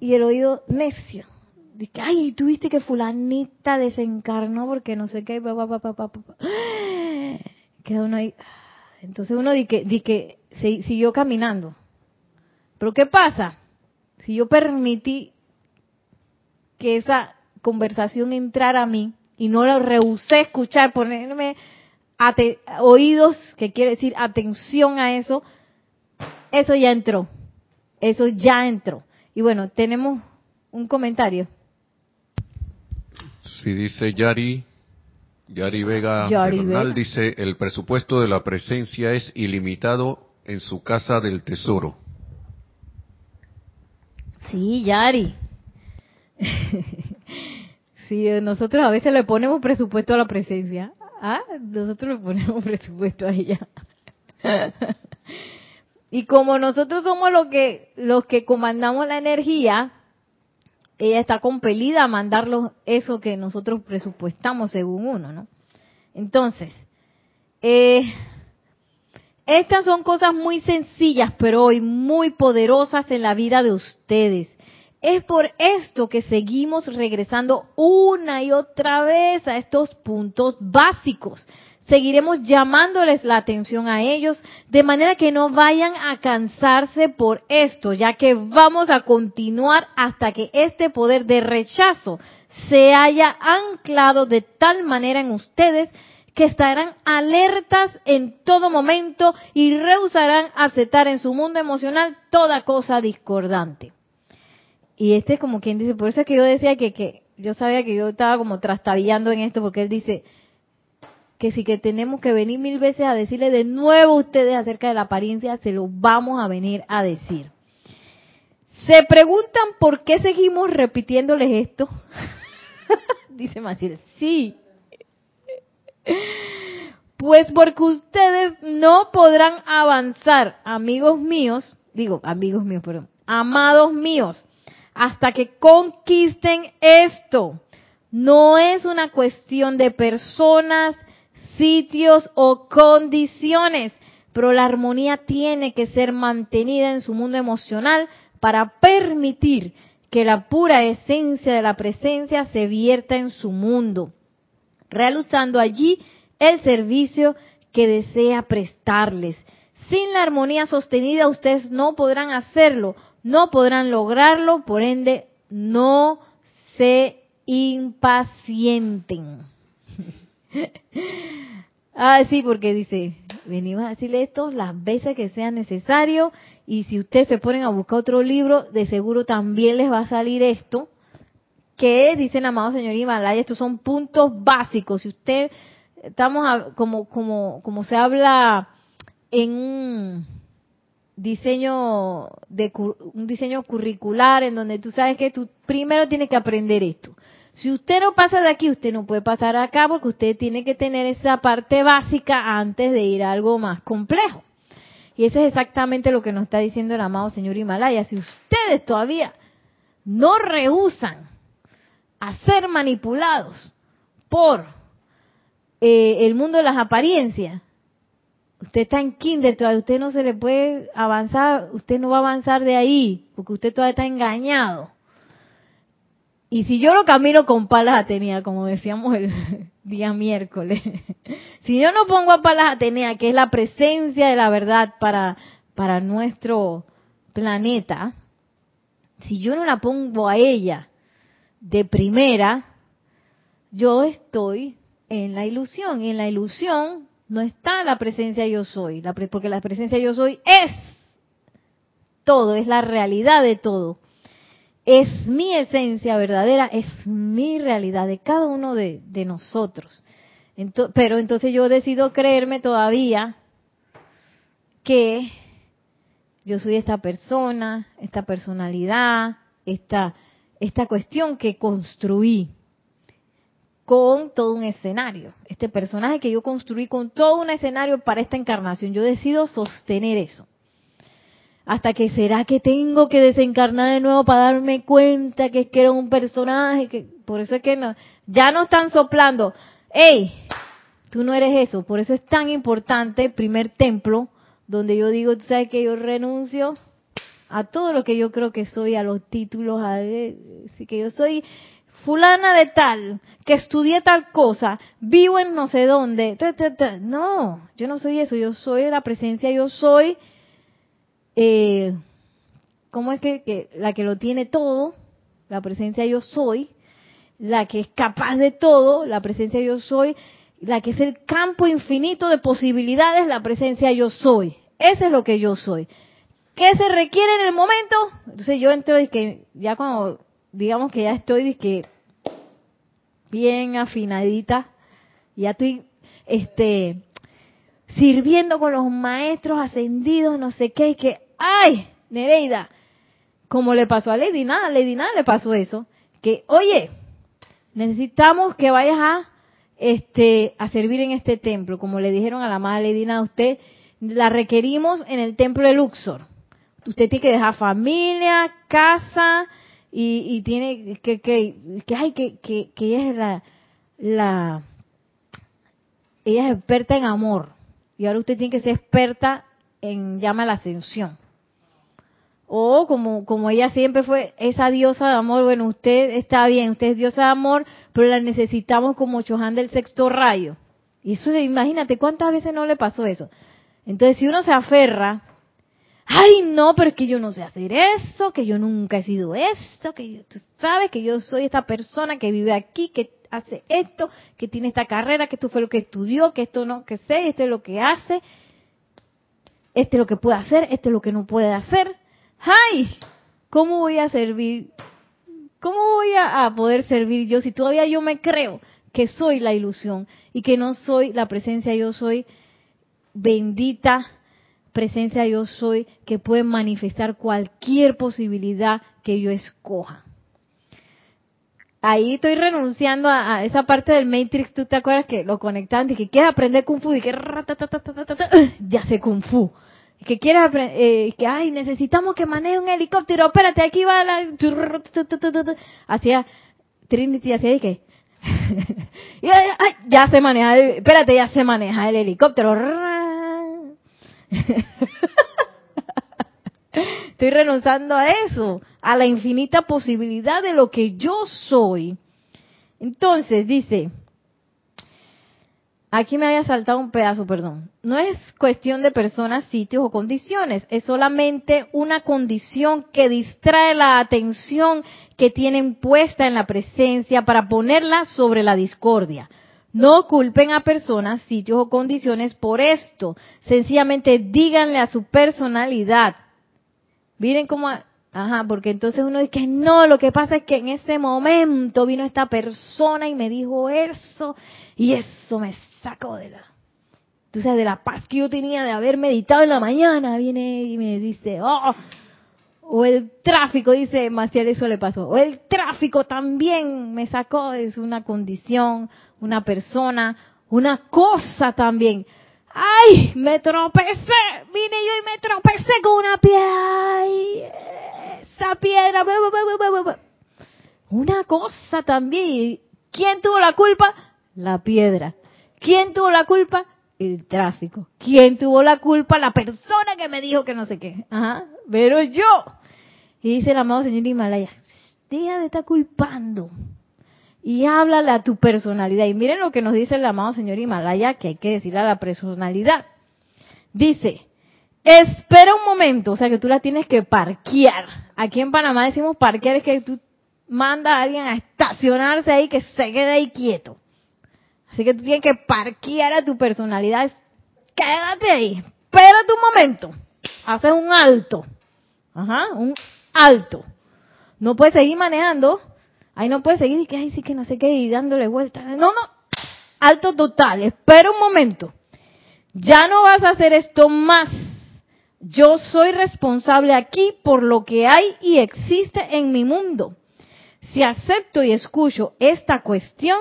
y el oído necio. Dice, ay, tuviste que fulanita desencarnó porque no sé qué, papá, papá, papá. Queda uno ahí. Entonces uno dice di que siguió caminando. Pero ¿qué pasa? Si yo permití que esa conversación entrara a mí y no la rehusé escuchar, ponerme oídos, que quiere decir atención a eso, eso ya entró. Eso ya entró. Y bueno, tenemos un comentario. Sí, dice Yari, Yari Vega Bernal, dice, el presupuesto de la presencia es ilimitado en su casa del tesoro. Sí, Yari. sí, nosotros a veces le ponemos presupuesto a la presencia. Ah, nosotros le ponemos presupuesto a ella. Y como nosotros somos los que, los que comandamos la energía, ella está compelida a mandarlos eso que nosotros presupuestamos según uno, ¿no? Entonces, eh, estas son cosas muy sencillas, pero hoy muy poderosas en la vida de ustedes. Es por esto que seguimos regresando una y otra vez a estos puntos básicos seguiremos llamándoles la atención a ellos de manera que no vayan a cansarse por esto, ya que vamos a continuar hasta que este poder de rechazo se haya anclado de tal manera en ustedes que estarán alertas en todo momento y rehusarán aceptar en su mundo emocional toda cosa discordante. Y este es como quien dice, por eso es que yo decía que, que yo sabía que yo estaba como trastabillando en esto, porque él dice, que si que tenemos que venir mil veces a decirle de nuevo a ustedes acerca de la apariencia, se lo vamos a venir a decir. Se preguntan por qué seguimos repitiéndoles esto. Dice Maciel, sí. Pues porque ustedes no podrán avanzar, amigos míos, digo, amigos míos, perdón, amados míos, hasta que conquisten esto. No es una cuestión de personas, sitios o condiciones, pero la armonía tiene que ser mantenida en su mundo emocional para permitir que la pura esencia de la presencia se vierta en su mundo, realizando allí el servicio que desea prestarles. Sin la armonía sostenida ustedes no podrán hacerlo, no podrán lograrlo, por ende no se impacienten. ah, sí, porque dice, venimos a decirle esto las veces que sea necesario y si ustedes se ponen a buscar otro libro, de seguro también les va a salir esto, que dice el amado señor Himalaya, estos son puntos básicos. Si usted, estamos como, como, como se habla en diseño de un diseño curricular en donde tú sabes que tú primero tienes que aprender esto. Si usted no pasa de aquí, usted no puede pasar acá porque usted tiene que tener esa parte básica antes de ir a algo más complejo. Y eso es exactamente lo que nos está diciendo el amado señor Himalaya. Si ustedes todavía no rehusan a ser manipulados por eh, el mundo de las apariencias, usted está en kinder, todavía usted no se le puede avanzar, usted no va a avanzar de ahí, porque usted todavía está engañado. Y si yo lo camino con palas Atenea, como decíamos el día miércoles, si yo no pongo a palas Atenea, que es la presencia de la verdad para, para nuestro planeta, si yo no la pongo a ella de primera, yo estoy en la ilusión. Y en la ilusión no está la presencia yo soy, porque la presencia yo soy es todo, es la realidad de todo. Es mi esencia verdadera, es mi realidad de cada uno de, nosotros. pero entonces yo decido creerme todavía que yo soy esta persona, esta personalidad, esta, esta cuestión que construí con todo un escenario. Este personaje que yo construí con todo un escenario para esta encarnación. Yo decido sostener eso. Hasta que será que tengo que desencarnar de nuevo para darme cuenta que es que era un personaje, que por eso es que no, ya no están soplando. ¡Ey! Tú no eres eso. Por eso es tan importante el primer templo, donde yo digo, tú sabes que yo renuncio a todo lo que yo creo que soy, a los títulos, a, así que yo soy fulana de tal, que estudié tal cosa, vivo en no sé dónde. No, yo no soy eso, yo soy la presencia, yo soy, eh, ¿cómo es que, la que lo tiene todo? La presencia yo soy, la que es capaz de todo, la presencia yo soy, la que es el campo infinito de posibilidades, la presencia yo soy. Ese es lo que yo soy. ¿Qué se requiere en el momento? Entonces yo entro y que ya cuando digamos que ya estoy que bien afinadita, ya estoy este sirviendo con los maestros ascendidos, no sé qué, y que, ay, Nereida, como le pasó a Lady Nada, Lady Nada le pasó eso, que, oye, necesitamos que vayas a este a servir en este templo, como le dijeron a la madre Lady Nada, usted la requerimos en el templo de Luxor. Usted tiene que dejar familia, casa, y, tiene que que que hay que, que, que ella es la, la ella es experta en amor. Y ahora usted tiene que ser experta en llama la ascensión. O como como ella siempre fue esa diosa de amor bueno usted está bien usted es diosa de amor pero la necesitamos como Chohan del sexto rayo. Y eso imagínate cuántas veces no le pasó eso entonces si uno se aferra ay no, pero es que yo no sé hacer eso, que yo nunca he sido esto, que tú sabes que yo soy esta persona que vive aquí, que hace esto, que tiene esta carrera, que esto fue lo que estudió, que esto no, que sé, esto es lo que hace, este es lo que puede hacer, este es lo que no puede hacer. ¡Ay! ¿Cómo voy a servir? ¿Cómo voy a poder servir yo si todavía yo me creo que soy la ilusión y que no soy la presencia, yo soy bendita presencia yo soy que puede manifestar cualquier posibilidad que yo escoja. Ahí estoy renunciando a, esa parte del Matrix, tú te acuerdas que lo conectaban y que quieres aprender Kung Fu y que ya sé Kung Fu. Que quieres aprender, eh, que ay, necesitamos que maneje un helicóptero, espérate, aquí va la... Hacia Trinity, hacia ahí que... ya se maneja, espérate, ya se maneja el helicóptero Estoy renunciando a eso, a la infinita posibilidad de lo que yo soy. Entonces, dice, aquí me había saltado un pedazo, perdón. No es cuestión de personas, sitios o condiciones, es solamente una condición que distrae la atención que tienen puesta en la presencia para ponerla sobre la discordia. No culpen a personas, sitios o condiciones por esto. Sencillamente díganle a su personalidad. Miren cómo, ajá, porque entonces uno dice no, lo que pasa es que en ese momento vino esta persona y me dijo eso y eso me sacó de la. tú sabes, de la paz que yo tenía de haber meditado en la mañana, viene y me dice, oh, o el tráfico, dice Maciel, eso le pasó, o el tráfico también me sacó, es una condición, una persona, una cosa también. ¡Ay! Me tropecé, vine yo y me tropecé con una piedra. ¡Ay! Esa piedra. Una cosa también. ¿Quién tuvo la culpa? La piedra. ¿Quién tuvo la culpa? El tráfico. ¿Quién tuvo la culpa? La persona que me dijo que no sé qué. Ajá. Pero yo. Y dice el amado señor Himalaya, deja de culpando. Y háblale a tu personalidad. Y miren lo que nos dice el amado señor Himalaya, que hay que decirle a la personalidad. Dice, espera un momento, o sea que tú la tienes que parquear. Aquí en Panamá decimos parquear, es que tú mandas a alguien a estacionarse ahí, que se quede ahí quieto. Así que tú tienes que parquear a tu personalidad. Quédate ahí. Espérate un momento. Haces un alto. Ajá, un alto. No puedes seguir manejando. Ahí no puedes seguir y que ahí sí que no sé qué y dándole vueltas. No, no. Alto total. Espera un momento. Ya no vas a hacer esto más. Yo soy responsable aquí por lo que hay y existe en mi mundo. Si acepto y escucho esta cuestión,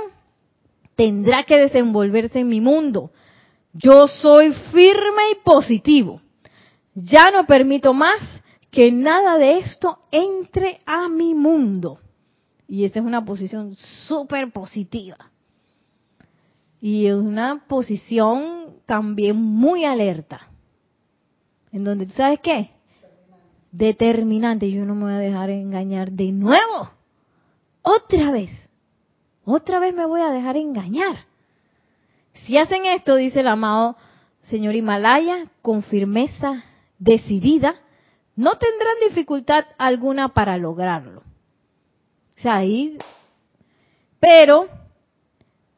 tendrá que desenvolverse en mi mundo. Yo soy firme y positivo. Ya no permito más que nada de esto entre a mi mundo. Y esta es una posición súper positiva. Y es una posición también muy alerta. En donde, ¿tú sabes qué? Determinante. Yo no me voy a dejar engañar de nuevo. Otra vez. Otra vez me voy a dejar engañar. Si hacen esto, dice el amado señor Himalaya, con firmeza decidida, no tendrán dificultad alguna para lograrlo. O sea, ahí, pero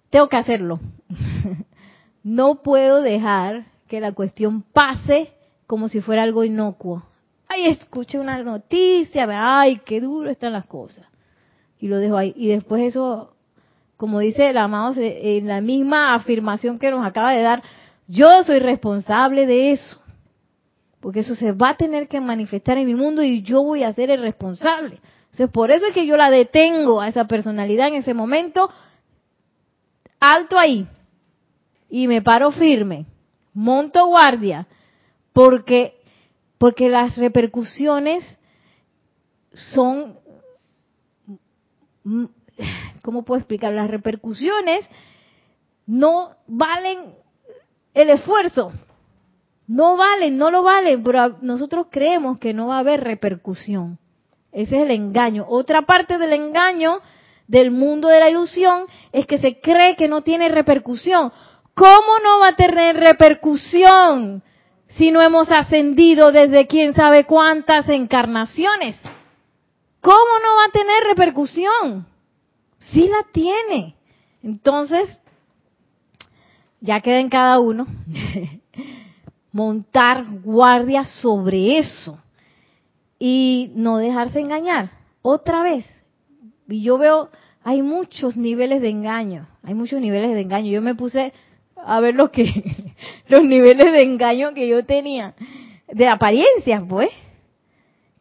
tengo que hacerlo. no puedo dejar que la cuestión pase como si fuera algo inocuo. Ay, escuché una noticia, ay, qué duro están las cosas. Y lo dejo ahí. Y después eso, como dice el amado, en la misma afirmación que nos acaba de dar, yo soy responsable de eso porque eso se va a tener que manifestar en mi mundo y yo voy a ser el responsable. Entonces, por eso es que yo la detengo a esa personalidad en ese momento, alto ahí, y me paro firme, monto guardia, porque, porque las repercusiones son, ¿cómo puedo explicar? Las repercusiones no valen el esfuerzo. No valen, no lo valen, pero nosotros creemos que no va a haber repercusión. Ese es el engaño. Otra parte del engaño del mundo de la ilusión es que se cree que no tiene repercusión. ¿Cómo no va a tener repercusión si no hemos ascendido desde quién sabe cuántas encarnaciones? ¿Cómo no va a tener repercusión? Sí la tiene. Entonces, ya queda en cada uno montar guardia sobre eso y no dejarse engañar. Otra vez, y yo veo, hay muchos niveles de engaño, hay muchos niveles de engaño. Yo me puse a ver lo que, los niveles de engaño que yo tenía, de apariencias, pues,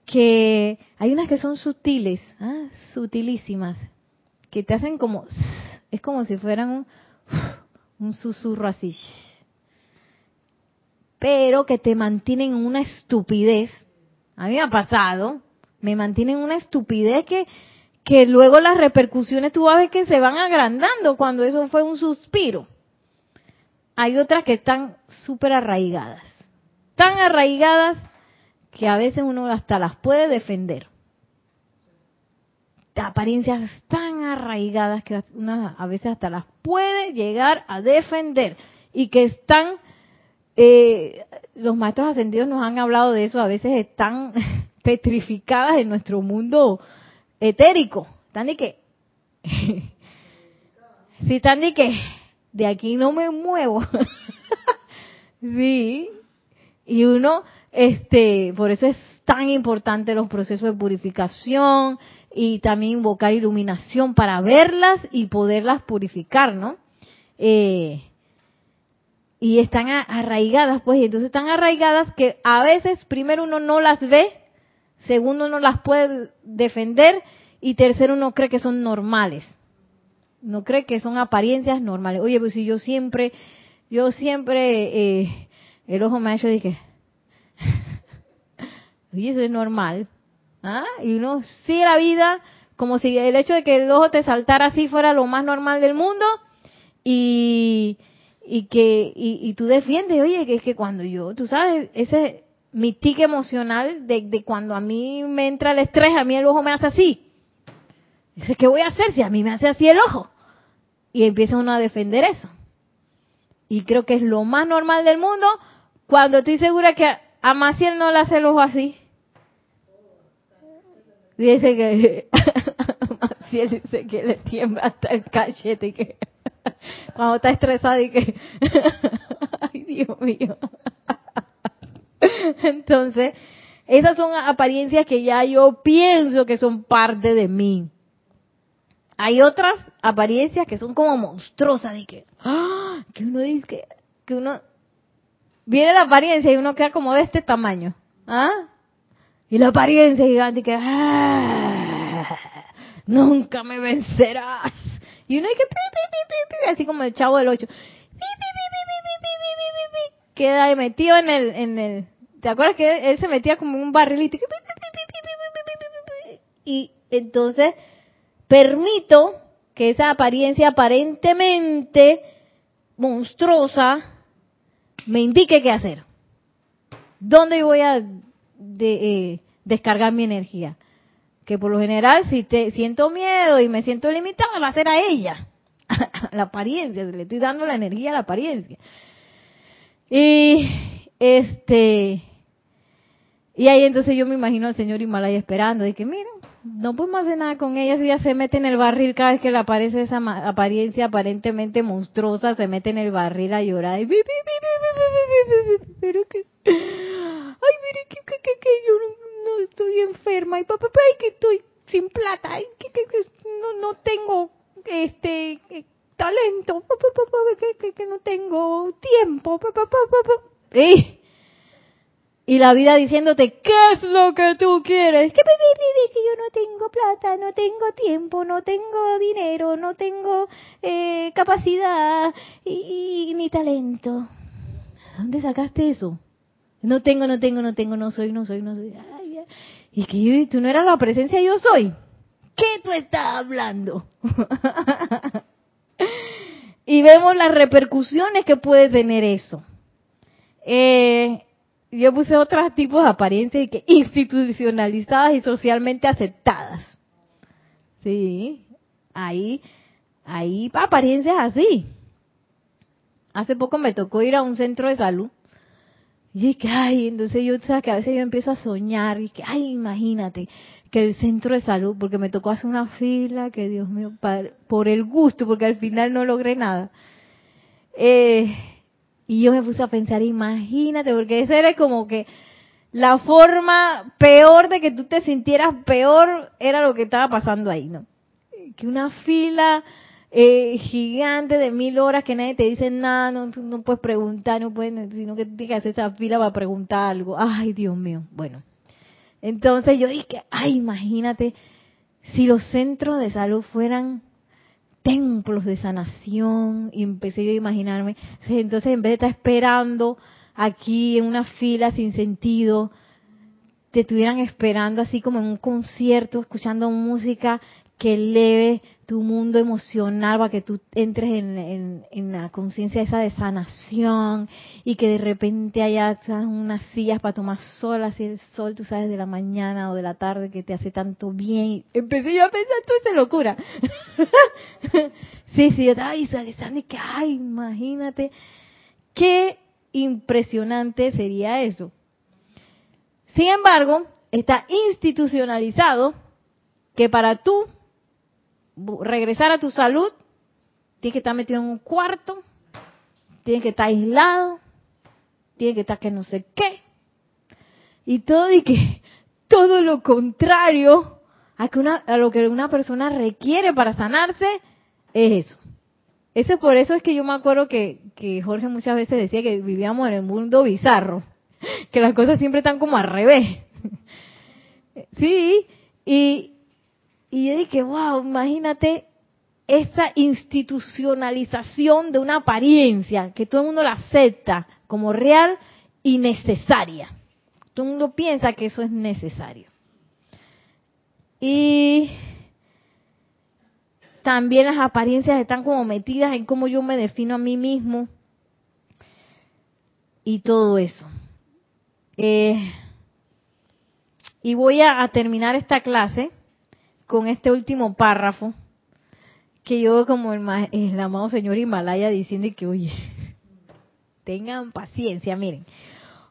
que hay unas que son sutiles, ¿ah? sutilísimas, que te hacen como, es como si fueran un, un susurro así pero que te mantienen en una estupidez. A mí me ha pasado, me mantienen en una estupidez que, que luego las repercusiones tú vas a ver que se van agrandando cuando eso fue un suspiro. Hay otras que están súper arraigadas, tan arraigadas que a veces uno hasta las puede defender. Apariencias tan arraigadas que uno a veces hasta las puede llegar a defender y que están eh, los maestros ascendidos nos han hablado de eso, a veces están petrificadas en nuestro mundo etérico. Están de que, sí, están de que, de aquí no me muevo. sí. Y uno, este, por eso es tan importante los procesos de purificación y también invocar iluminación para verlas y poderlas purificar, ¿no? Eh, y están arraigadas, pues, y entonces están arraigadas que a veces primero uno no las ve, segundo no las puede defender y tercero uno cree que son normales. No cree que son apariencias normales. Oye, pues si yo siempre, yo siempre, eh, el ojo me ha hecho que, oye, eso es normal. ¿Ah? Y uno sigue la vida como si el hecho de que el ojo te saltara así fuera lo más normal del mundo y, y que y, tú defiendes, oye, que es que cuando yo, tú sabes, ese mi tic emocional de, de, cuando a mí me entra el estrés, a mí el ojo me hace así. Dice, ¿qué voy a hacer si a mí me hace así el ojo? Y empieza uno a defender eso. Y creo que es lo más normal del mundo cuando estoy segura que a Maciel no le hace el ojo así. Dice que Maciel dice que le tiembla hasta el cachete y que cuando está estresado y que ay Dios mío. Entonces, esas son apariencias que ya yo pienso que son parte de mí. Hay otras apariencias que son como monstruosas, de que, ¡ah! que uno dice que, que uno viene la apariencia y uno queda como de este tamaño, ¿ah? Y la apariencia gigante que, ¡ah! nunca me vencerás. Y uno hay que, así como el chavo del ocho, queda metido en el, en el, ¿te acuerdas que él se metía como un barrilito? Y entonces permito que esa apariencia aparentemente monstruosa me indique qué hacer. ¿Dónde voy a eh, descargar mi energía? Que por lo general, si te siento miedo y me siento limitada, va a ser a ella. la apariencia, le estoy dando la energía a la apariencia. Y este, y ahí entonces yo me imagino al señor Himalaya esperando, de que miren, no podemos hacer nada con ella si ella se mete en el barril cada vez que le aparece esa apariencia aparentemente monstruosa, se mete en el barril a llorar. Y, que, ay, mire que, que, que, yo no, estoy enferma y papá, ay, que estoy sin plata, ay, que, que, no, no tengo este talento, que, que, no tengo tiempo, ¿Eh? y la vida diciéndote, ¿qué es lo que tú quieres? Que que yo no tengo plata, no tengo tiempo, no tengo dinero, no tengo eh, capacidad y, ni talento. ¿Dónde sacaste eso? No tengo, no tengo, no tengo, no soy, no soy, no soy. Y que tú no eras la presencia, yo soy. ¿Qué tú estás hablando? y vemos las repercusiones que puede tener eso. Eh, yo puse otros tipos de apariencias que institucionalizadas y socialmente aceptadas. Sí, ahí, ahí apariencias así. Hace poco me tocó ir a un centro de salud. Y que, ay, entonces yo, sabes que a veces yo empiezo a soñar y que, ay, imagínate que el centro de salud, porque me tocó hacer una fila, que Dios mío, por el gusto, porque al final no logré nada. Eh, y yo me puse a pensar, imagínate, porque esa era como que la forma peor de que tú te sintieras peor era lo que estaba pasando ahí, ¿no? Que una fila eh, gigante de mil horas que nadie te dice nada, no, no puedes preguntar, no puedes, sino que tienes que hacer esa fila para preguntar algo. Ay, Dios mío. Bueno, entonces yo dije, ay, imagínate si los centros de salud fueran templos de sanación y empecé yo a imaginarme. Entonces, en vez de estar esperando aquí en una fila sin sentido, te estuvieran esperando así como en un concierto, escuchando música que eleve tu mundo emocional para que tú entres en, la conciencia esa de sanación y que de repente haya unas sillas para tomar sol, así el sol, tú sabes, de la mañana o de la tarde que te hace tanto bien. Empecé yo a pensar toda esa locura. sí, sí, yo estaba visualizando y que, ay, imagínate, qué impresionante sería eso. Sin embargo, está institucionalizado que para tú regresar a tu salud, tienes que estar metido en un cuarto, tienes que estar aislado, tienes que estar que no sé qué. Y todo y que todo lo contrario a, que una, a lo que una persona requiere para sanarse es eso. Eso por eso es que yo me acuerdo que, que Jorge muchas veces decía que vivíamos en el mundo bizarro, que las cosas siempre están como al revés. Sí, y, y yo dije, wow, imagínate esa institucionalización de una apariencia que todo el mundo la acepta como real y necesaria. Todo el mundo piensa que eso es necesario. Y también las apariencias están como metidas en cómo yo me defino a mí mismo y todo eso. Eh, y voy a, terminar esta clase con este último párrafo que yo como el, el amado señor Himalaya diciendo que, oye, tengan paciencia, miren.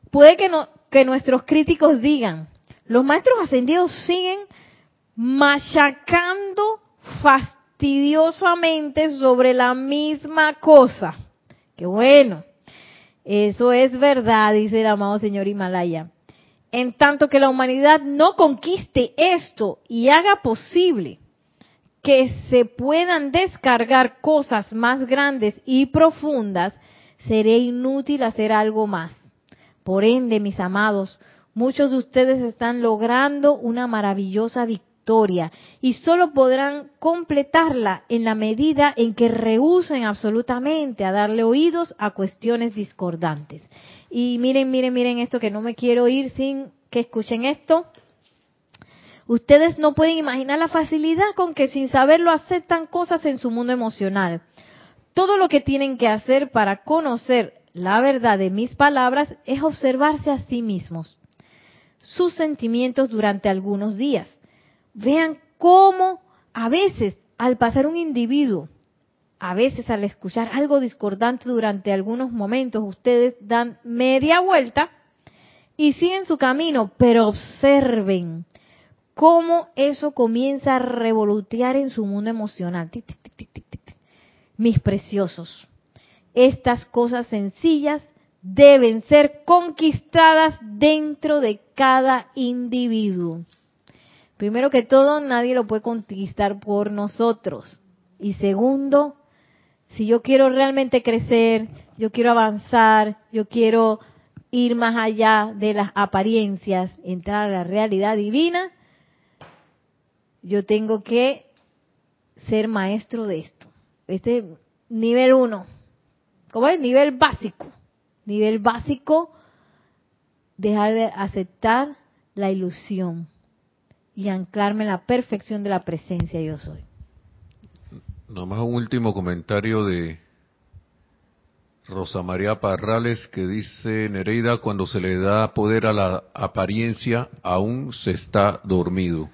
Puede que, no, que nuestros críticos digan, los maestros ascendidos siguen machacando fastidiosamente sobre la misma cosa. Qué bueno. Eso es verdad, dice el amado señor Himalaya en tanto que la humanidad no conquiste esto y haga posible que se puedan descargar cosas más grandes y profundas, seré inútil hacer algo más. Por ende, mis amados, muchos de ustedes están logrando una maravillosa victoria y solo podrán completarla en la medida en que rehúsen absolutamente a darle oídos a cuestiones discordantes. Y miren, miren, miren esto que no me quiero ir sin que escuchen esto. Ustedes no pueden imaginar la facilidad con que sin saberlo aceptan cosas en su mundo emocional. Todo lo que tienen que hacer para conocer la verdad de mis palabras es observarse a sí mismos, sus sentimientos durante algunos días. Vean cómo a veces al pasar un individuo a veces al escuchar algo discordante durante algunos momentos, ustedes dan media vuelta y siguen su camino, pero observen cómo eso comienza a revolotear en su mundo emocional. Mis preciosos, estas cosas sencillas deben ser conquistadas dentro de cada individuo. Primero que todo, nadie lo puede conquistar por nosotros. Y segundo, si yo quiero realmente crecer, yo quiero avanzar, yo quiero ir más allá de las apariencias, entrar a la realidad divina, yo tengo que ser maestro de esto. Este nivel uno. ¿Cómo es? Nivel básico. Nivel básico, dejar de aceptar la ilusión y anclarme en la perfección de la presencia yo soy. Nomás un último comentario de Rosa María Parrales que dice, Nereida, cuando se le da poder a la apariencia, aún se está dormido.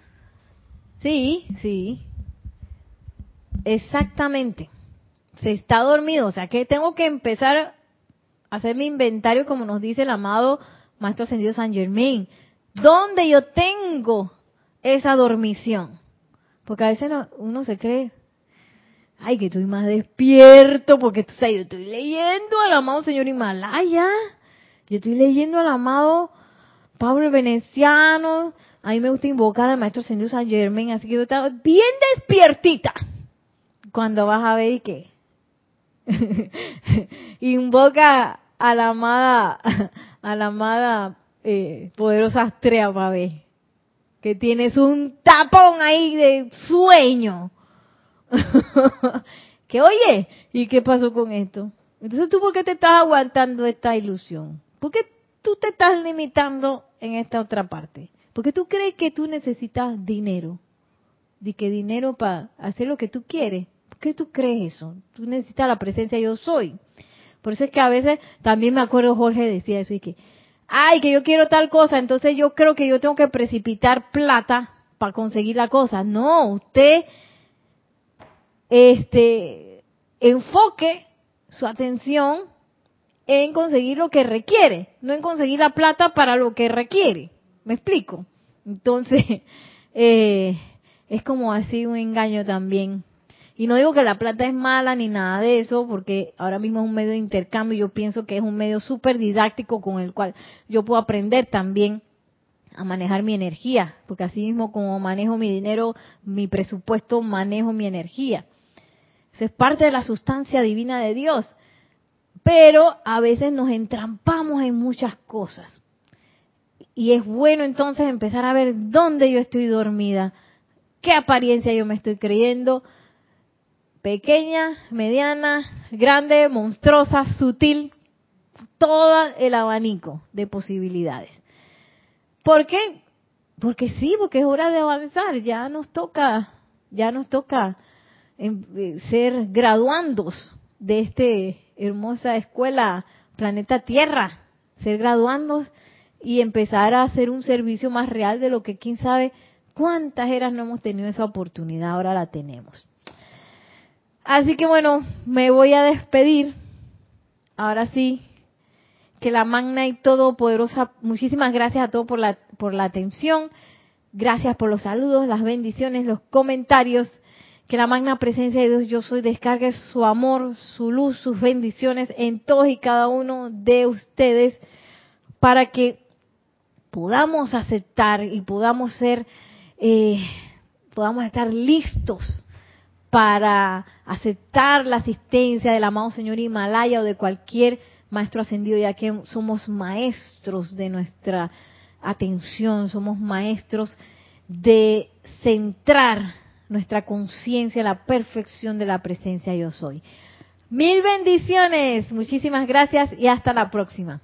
Sí, sí. Exactamente. Se está dormido. O sea que tengo que empezar a hacer mi inventario, como nos dice el amado Maestro Ascendido San Germain. ¿Dónde yo tengo esa dormición? Porque a veces uno se cree, ay, que estoy más despierto, porque tú sabes, yo estoy leyendo al amado señor Himalaya, yo estoy leyendo al amado Pablo Veneciano, a mí me gusta invocar al maestro señor San Germain, así que yo estaba bien despiertita. Cuando vas a ver y qué, invoca a la amada, a la amada eh, poderosa Astrea ver, que tienes un tapón ahí de sueño que oye, ¿y qué pasó con esto? Entonces tú, ¿por qué te estás aguantando esta ilusión? ¿Por qué tú te estás limitando en esta otra parte? Porque tú crees que tú necesitas dinero. ¿De qué dinero para hacer lo que tú quieres? ¿Por qué tú crees eso? Tú necesitas la presencia yo soy. Por eso es que a veces también me acuerdo Jorge decía eso y que, ay, que yo quiero tal cosa, entonces yo creo que yo tengo que precipitar plata para conseguir la cosa. No, usted este, enfoque su atención en conseguir lo que requiere, no en conseguir la plata para lo que requiere. ¿Me explico? Entonces, eh, es como así un engaño también. Y no digo que la plata es mala ni nada de eso, porque ahora mismo es un medio de intercambio y yo pienso que es un medio súper didáctico con el cual yo puedo aprender también a manejar mi energía, porque así mismo como manejo mi dinero, mi presupuesto, manejo mi energía Es parte de la sustancia divina de Dios. Pero a veces nos entrampamos en muchas cosas. Y es bueno entonces empezar a ver dónde yo estoy dormida, qué apariencia yo me estoy creyendo, pequeña, mediana, grande, monstruosa, sutil, todo el abanico de posibilidades. ¿Por qué? Porque sí, porque es hora de avanzar, ya nos toca, ya nos toca ser graduandos de esta hermosa escuela planeta Tierra, ser graduandos y empezar a hacer un servicio más real de lo que quién sabe cuántas eras no hemos tenido esa oportunidad, ahora la tenemos. Así que bueno, me voy a despedir. Ahora sí, que la magna y todopoderosa, muchísimas gracias a todos por la, por la atención, gracias por los saludos, las bendiciones, los comentarios, que la magna presencia de Dios yo soy descargue su amor, su luz, sus bendiciones en todos y cada uno de ustedes para que podamos aceptar y podamos ser, eh, podamos estar listos para aceptar la asistencia del amado Señor Himalaya o de cualquier maestro ascendido, ya que somos maestros de nuestra atención, somos maestros de centrar nuestra conciencia en la perfección de la presencia yo soy. Mil bendiciones, muchísimas gracias y hasta la próxima.